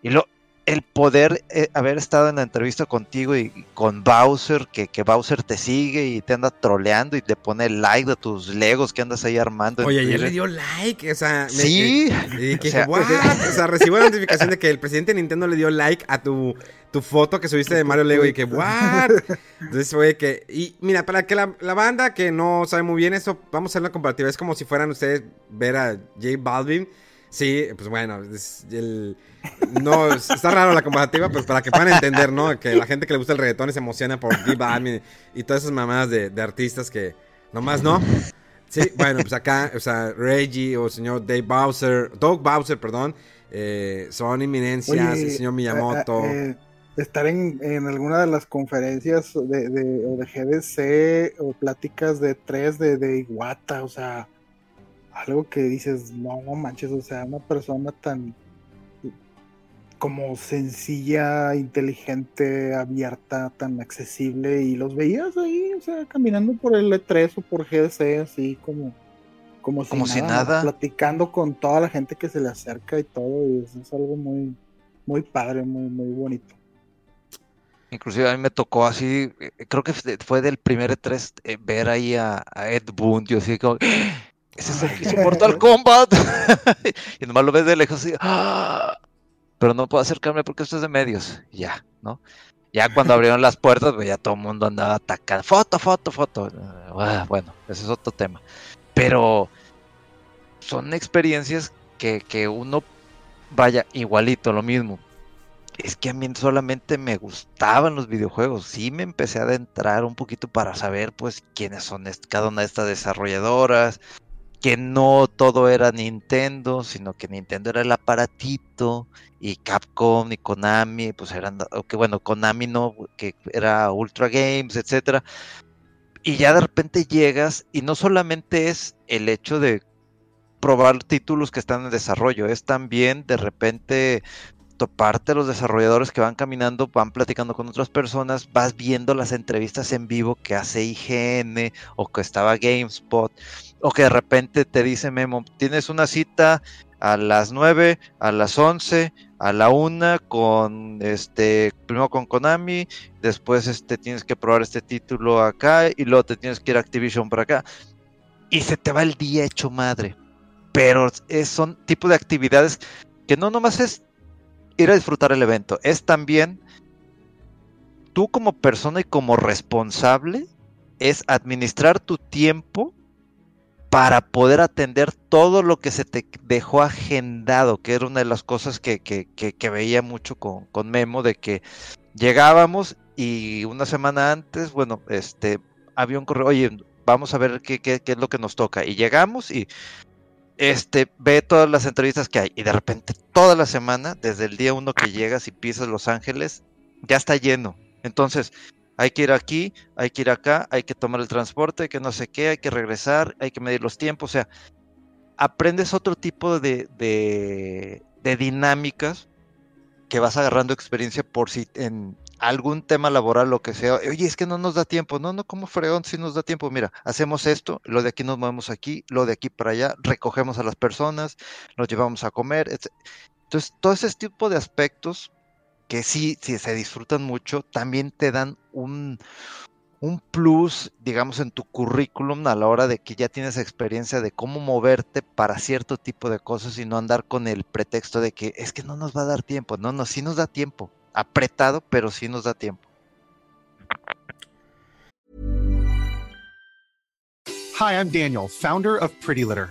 y lo, el poder eh, haber estado en la entrevista contigo y, y con Bowser, que, que Bowser te sigue y te anda troleando y te pone like de tus legos que andas ahí armando. Oye, ayer le dio like, o sea, me- Sí. eh, que O sea, dije, "What?". O sea, recibo la notificación de que el presidente de Nintendo le dio like a tu, tu foto que subiste de Mario Lego y que, ¿what? Entonces fue que, y mira, para que la, la banda que no sabe muy bien eso, vamos a hacer una comparativa. Es como si fueran ustedes ver a J Balvin. Sí, pues bueno, es el, no, es- está raro la comparativa, pues para que puedan entender, ¿no? Que la gente que le gusta el reggaetón se emociona por J Balvin y todas esas mamadas de, de artistas que nomás no. Sí, bueno, pues acá, o sea, Reggie o el señor Dave Bowser, Doug Bowser, perdón, eh, son inminencias, el señor Miyamoto. eh, eh, estar en, en alguna de las conferencias de, de, o de GDC o pláticas de tres de, de Iwata, o sea, algo que dices, no, no manches, o sea, una persona tan como sencilla, inteligente, abierta, tan accesible, y los veías ahí, o sea, caminando por el E3 o por GDC, así como, como, Como si nada. platicando con toda la gente que se le acerca y todo, y eso es algo muy, muy padre, muy, muy bonito. Inclusive a mí me tocó así, eh, creo que fue del primer E3 eh, ver ahí a, a Ed Boon, yo así como, "¡Ah! Ese es el que hizo Mortal Kombat. y nomás lo ves de lejos así, "Ah", pero no puedo acercarme porque esto es de medios. Y Ya, ¿no? Ya cuando abrieron las puertas, pues ya todo el mundo andaba atacando. Foto, foto, foto. Ah, Bueno, ese es otro tema. Pero son experiencias que, que uno vaya igualito, lo mismo. Es que a mí solamente me gustaban los videojuegos. Sí me empecé a adentrar un poquito para saber pues quiénes son cada una de estas desarrolladoras. Que no todo era Nintendo, sino que Nintendo era el aparatito y Capcom y Konami, pues eran, que bueno, Konami no, que era Ultra Games, etcétera. Y ya de repente llegas y no solamente es el hecho de probar títulos que están en desarrollo, es también de repente toparte a los desarrolladores que van caminando, van platicando con otras personas, vas viendo las entrevistas en vivo que hace IGN o que estaba GameSpot, o que de repente te dice Memo, tienes una cita a las 9, a las 11, a la 1 con este, primero con Konami, después este tienes que probar este título acá y luego te tienes que ir a Activision por acá y se te va el día hecho madre. Pero es, son tipo de actividades que no nomás es ir a disfrutar el evento, es también tú como persona y como responsable, es administrar tu tiempo para poder atender todo lo que se te dejó agendado, que era una de las cosas que, que, que, veía mucho con, con, Memo, de que llegábamos y una semana antes, bueno, este, había un correo, oye, vamos a ver qué, qué, qué es lo que nos toca, y llegamos y este, ve todas las entrevistas que hay y de repente toda la semana, desde el día uno que llegas y pisas Los Ángeles, ya está lleno. Entonces, hay que ir aquí, hay que ir acá, hay que tomar el transporte, que no sé qué, hay que regresar, hay que medir los tiempos, o sea, aprendes otro tipo de, de, dinámicas que vas agarrando experiencia por si en algún tema laboral, lo que sea, oye, es que no nos da tiempo, no, no, como fregón, si nos da tiempo, mira, hacemos esto, lo de aquí nos movemos aquí, lo de aquí para allá, recogemos a las personas, los llevamos a comer, etc. Entonces, todo ese tipo de aspectos que sí, sí se disfrutan mucho, también te dan un, un plus, digamos, en tu currículum a la hora de que ya tienes experiencia de cómo moverte para cierto tipo de cosas y no andar con el pretexto de que es que no nos va a dar tiempo. No, no, sí nos da tiempo. Apretado, pero sí nos da tiempo. Hi, I'm Daniel, founder of Pretty Litter.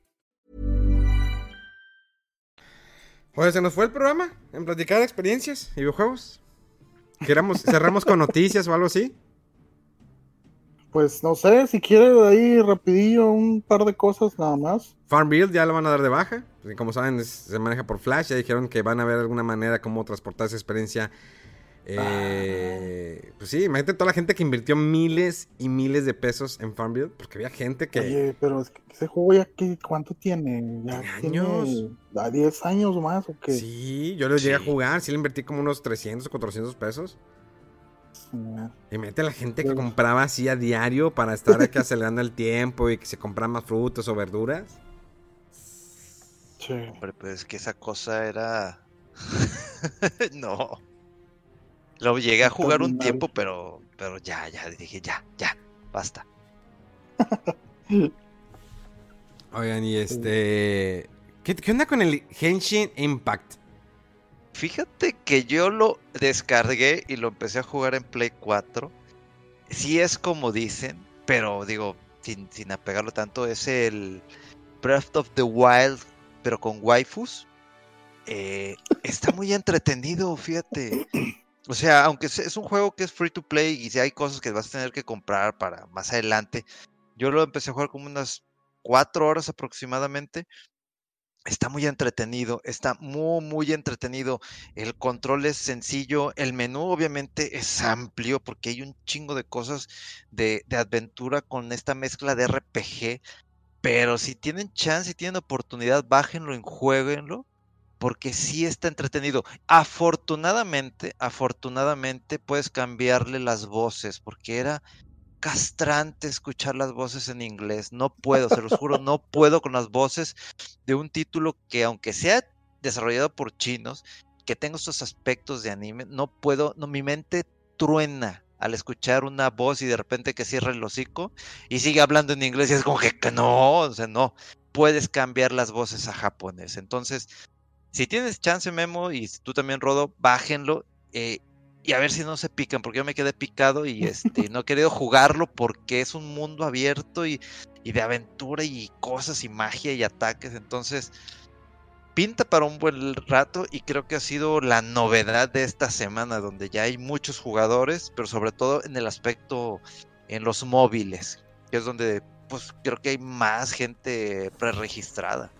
Oye, se nos fue el programa en platicar experiencias y videojuegos. Queramos, cerramos con noticias o algo así. Pues no sé, si quiere ahí rapidillo un par de cosas nada más. Farmville ya lo van a dar de baja. Porque como saben, es- se maneja por Flash. Ya dijeron que van a ver alguna manera cómo transportar esa experiencia. Eh, Pues sí, imagínate toda la gente que invirtió miles y miles de pesos en Farmville. Porque había gente que. Oye, pero es que ese juego ya que, ¿cuánto tiene? Ya ¿Tiene años? ¿a 10 años más o qué? Sí, yo lo llegué a Sí. jugar. Sí, le invertí como unos 300 o 400 pesos. Y mete la gente que compraba así a diario para estar aquí acelerando el tiempo y que se compran más frutas o verduras. Sí. Hombre, pues es que esa cosa era. no. Lo llegué a jugar un tiempo, pero, pero ya, ya, dije, ya, ya, basta. Oigan, y este. ¿Qué, qué onda con el Henshin Impact? Fíjate que yo lo descargué y lo empecé a jugar en Play 4. Sí es como dicen, pero digo, sin, sin apegarlo tanto, es el Breath of the Wild, pero con waifus. Eh, está muy entretenido, fíjate. O sea, aunque es- un juego que es free to play y si hay cosas que vas a tener que comprar para más adelante, yo lo empecé a jugar como unas cuatro horas aproximadamente. Está muy entretenido, está muy, muy entretenido. El control es sencillo, el menú obviamente es amplio porque hay un chingo de cosas de, de aventura con esta mezcla de RPG. Pero si tienen chance, si tienen oportunidad, bájenlo y jueguenlo porque sí está entretenido. Afortunadamente, afortunadamente puedes cambiarle las voces porque era castrante escuchar las voces en inglés. No puedo, se los juro, no puedo con las voces de un título que aunque sea desarrollado por chinos, que tenga estos aspectos de anime, no puedo, no, mi mente truena al escuchar una voz y de repente que cierra el hocico y sigue hablando en inglés y es como que, que no, o sea, no, puedes cambiar las voces a japonés. Entonces, si tienes chance, Memo, y tú también, Rodo, bájenlo eh, y a ver si no se pican, porque yo me quedé picado y este, no he querido jugarlo porque es un mundo abierto y, y de aventura y cosas y magia y ataques. Entonces, pinta para un buen rato y creo que ha sido la novedad de esta semana, donde ya hay muchos jugadores, pero sobre todo en el aspecto en los móviles, que es donde pues creo que hay más gente preregistrada.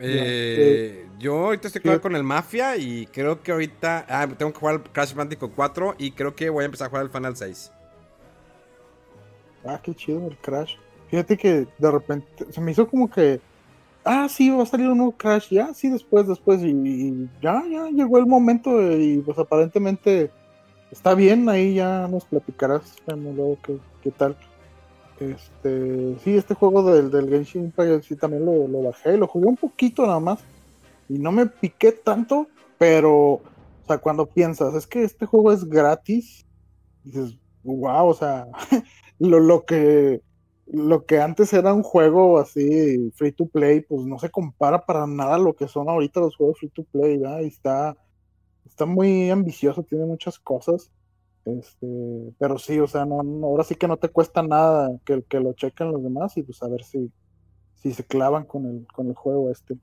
Eh, yo ahorita estoy claro con el Mafia y creo que ahorita. Ah, tengo que jugar Crash Bandicoot 4 y creo que voy a empezar a jugar el Final 6. Ah, qué chido el Crash. Fíjate que de repente se me hizo como que. Ah, sí, va a salir un nuevo Crash. Ya, sí, después, después. Y, y ya, ya llegó el momento. Y pues aparentemente está bien. Ahí ya nos platicarás, luego qué, qué tal. Este, sí, este juego del, del Genshin Impact sí también lo, lo bajé. Lo jugué un poquito nada más. Y no me piqué tanto. Pero, o sea, cuando piensas, es que este juego es gratis. Dices, wow, o sea, lo, lo que lo que antes era un juego así free to play, pues no se compara para nada a lo que son ahorita los juegos free to play, ¿verdad? Y está, está muy ambicioso, tiene muchas cosas. Este, pero sí, o sea, no, no- ahora sí que no te cuesta nada que, que lo chequen los demás y pues a ver si, si se clavan con el, con el juego este.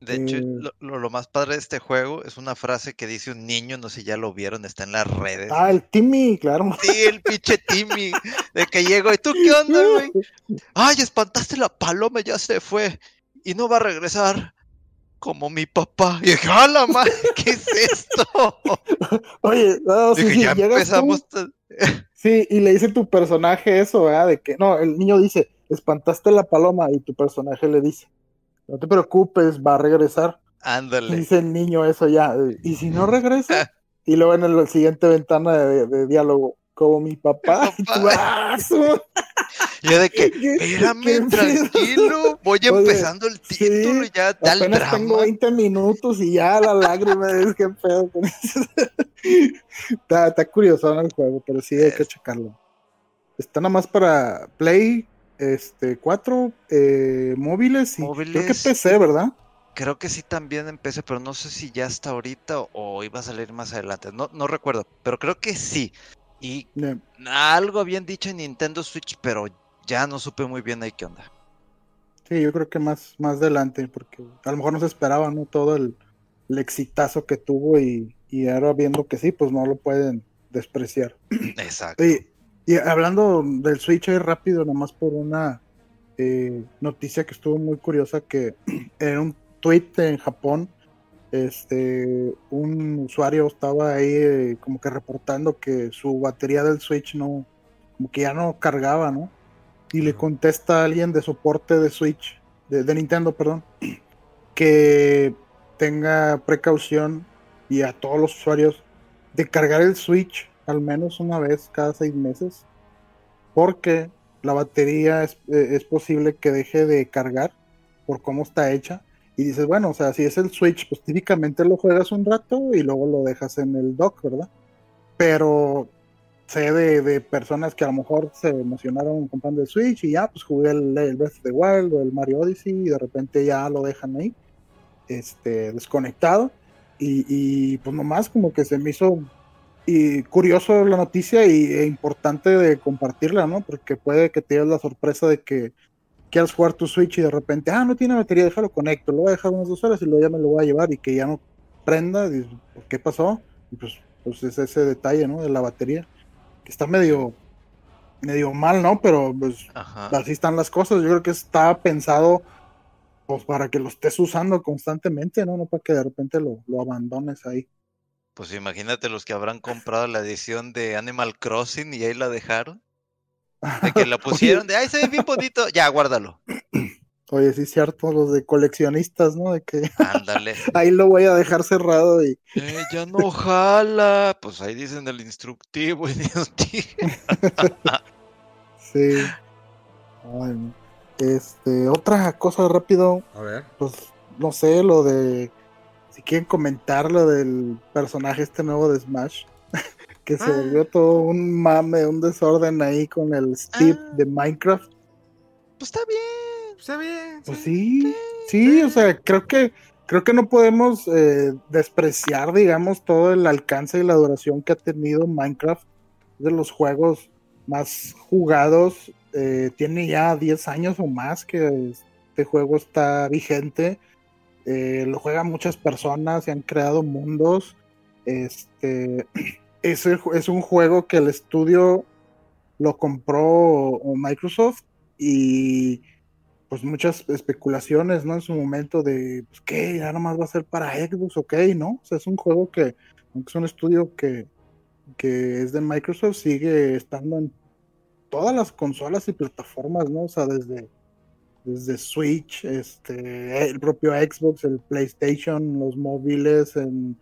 De hecho, Eh, lo, lo- lo más padre de este juego es una frase que dice un niño, no sé si ya lo vieron, está en las redes. Ah, el Timmy, claro. Sí, el pinche Timmy, de que llegó, ¿y tú qué onda, güey? Ay, espantaste la paloma, ya se fue, y no va a regresar, como mi papá. Y dije, ¡ah, la madre! ¿Qué es esto? Oye, no, sí, Dije, sí, ya tú, empezamos. Sí, y le dice tu personaje eso, ¿verdad? De que, no, el niño dice, espantaste la paloma, y tu personaje le dice, no te preocupes, va a regresar. Ándale. dice el niño eso ya, y si no regresa, y luego en la siguiente ventana de, de diálogo, como mi papá, papá. ¡ah, Yo de que, ¿Qué- qué espérame, tranquilo, voy empezando el sí, título y ya da el apenas tengo drama. 20 minutos y ya la lágrima es que pedo con eso. está, está curioso el juego, pero sí hay que checarlo. está nada más para Play este 4 eh, móviles y creo que Móviles. PC, ¿verdad? Creo que sí también empecé, pero no sé si ya está ahorita o, o iba a salir más adelante. No, no recuerdo, pero creo que sí. Y algo habían dicho en Nintendo Switch, pero ya no supe muy bien ahí qué onda. Sí, yo creo que más, más adelante, porque a lo mejor no se esperaba, ¿no? Todo el, el exitazo que tuvo y, y ahora viendo que sí, pues no lo pueden despreciar. Exacto. Y, y hablando del Switch ahí rápido, nomás por una eh, noticia que estuvo muy curiosa, que en un tweet en Japón, este, un usuario estaba ahí eh, como que reportando que su batería del Switch no, como que ya no cargaba, ¿no? Y le contesta a alguien de soporte de Switch, de, de Nintendo, perdón, que tenga precaución y a todos los usuarios de cargar el Switch al menos una vez cada seis meses, porque la batería es, eh, es posible que deje de cargar por cómo está hecha. Y dices, bueno, o sea, si es el Switch, pues típicamente lo juegas un rato y luego lo dejas en el dock, ¿verdad? Pero sé de, de personas que a lo mejor se emocionaron comprando el Switch y ya, pues jugué el, el Breath of the Wild o el Mario Odyssey y de repente ya lo dejan ahí, este, desconectado. Y, y pues nomás como que se me hizo y curioso la noticia y, e importante de compartirla, ¿no? Porque puede que te la sorpresa de que quieras jugar tu Switch y de repente, ah, no tiene batería, déjalo conecto, lo voy a dejar unas dos horas y luego ya me lo voy a llevar y que ya no prenda, y, dices, ¿por qué pasó? Y pues, pues es ese detalle, ¿no? De la batería, que está medio, medio mal, ¿no? Pero pues Ajá. así están las cosas, yo creo que está pensado pues para que lo estés usando constantemente, ¿no? No para que de repente lo, lo abandones ahí. Pues imagínate los que habrán comprado la edición de Animal Crossing y ahí la dejaron. De que la pusieron, de ay, se ve bien bonito. Ya, guárdalo. Oye, sí es cierto, los de coleccionistas, ¿no? De que Ándale. ahí lo voy a dejar cerrado y Eh, ya no jala. Pues ahí dicen el instructivo. y Dios sí. Ay, no. Este, otra cosa rápido, A ver. pues no sé, lo de si quieren comentar lo del personaje este nuevo de Smash, que se Ah. volvió todo un mame, un desorden ahí con el Steve Ah. de Minecraft. Pues está bien. Está bien. Pues sí, sí, o sea, creo que creo que no podemos eh, despreciar, digamos, todo el alcance y la duración que ha tenido Minecraft de los juegos más jugados. eh, tiene ya 10 años o más que este juego está vigente. eh, lo juegan muchas personas, se han creado mundos. Este es, es un juego que el estudio lo compró Microsoft y pues muchas especulaciones, ¿no? En su momento de, pues, ¿qué? Ya nomás va a ser para Xbox, ok, ¿no? O sea, es un juego que, aunque es un estudio que, que es de Microsoft, sigue estando en todas las consolas y plataformas, ¿no? O sea, desde, desde Switch, este, el propio Xbox, el PlayStation, los móviles, en,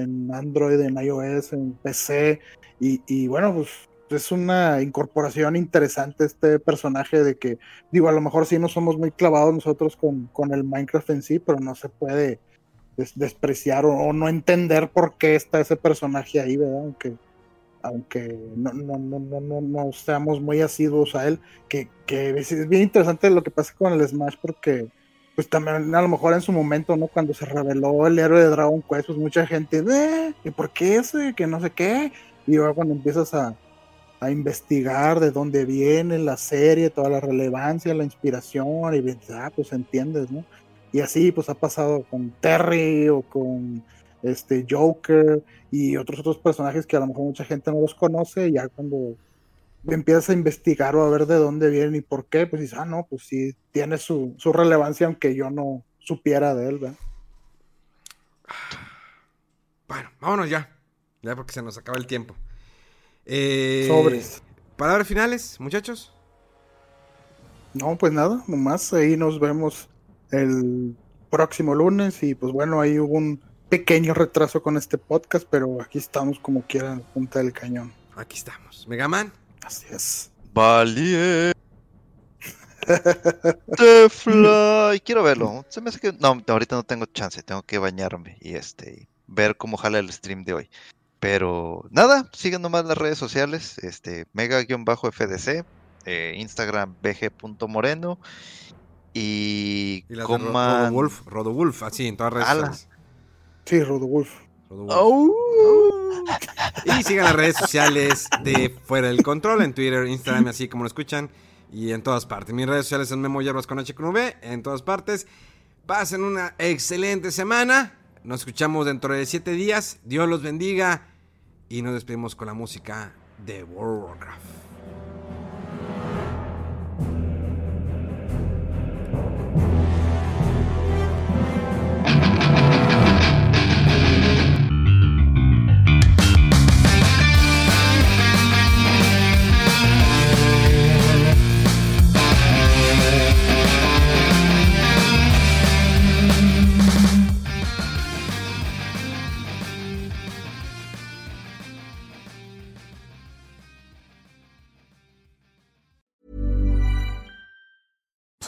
en Android, en iOS, en PC, y, y bueno, pues es una incorporación interesante este personaje de que digo, a lo mejor sí no somos muy clavados nosotros con, con el Minecraft en sí, pero no se puede des- despreciar o, no entender por qué está ese personaje ahí, ¿verdad? Aunque, aunque no, no, no, no, no, no seamos muy asiduos a él, que, que es bien interesante lo que pasa con el Smash porque pues también a lo mejor en su momento, ¿no? Cuando se reveló el héroe de Dragon Quest, pues mucha gente, "Eh, ¿y por qué ese? Que no sé qué. Y luego cuando empiezas a, a investigar de dónde viene la serie, toda la relevancia, la inspiración, y ah, pues entiendes, ¿no? Y así pues ha pasado con Terry o con este Joker y otros otros personajes que a lo mejor mucha gente no los conoce, ya cuando empiezas a investigar o a ver de dónde vienen y por qué, pues dices, ah, no, pues sí, tiene su, su relevancia aunque yo no supiera de él, ¿verdad? Bueno, vámonos ya. Ya porque se nos acaba el tiempo. Eh, Sobres. Palabras finales, muchachos. No, pues nada, nomás ahí nos vemos el próximo lunes y pues bueno, ahí hubo un pequeño retraso con este podcast, pero aquí estamos como quiera punta del cañón. Aquí estamos. Megaman. Así es. Valiente Fly. Quiero verlo. Se me hace que. No, ahorita no tengo chance. Tengo que bañarme y este. ver cómo jala el stream de hoy. Pero nada, sigan nomás las redes sociales, este, mega-fdc, eh, Instagram bg.moreno y, Y coman... Rodowulf, Rodowulf, así en todas las redes Ala. sociales. Sí, Rodowulf. Rodowulf. Y sigan las redes sociales de Fuera del Control en Twitter, Instagram, así como lo escuchan. Y en todas partes. Mis redes sociales son Memo Hierbas con H con V, en todas partes. Pasen una excelente semana. Nos escuchamos dentro de siete días. Dios los bendiga. Y nos despedimos con la música de World Warcraft.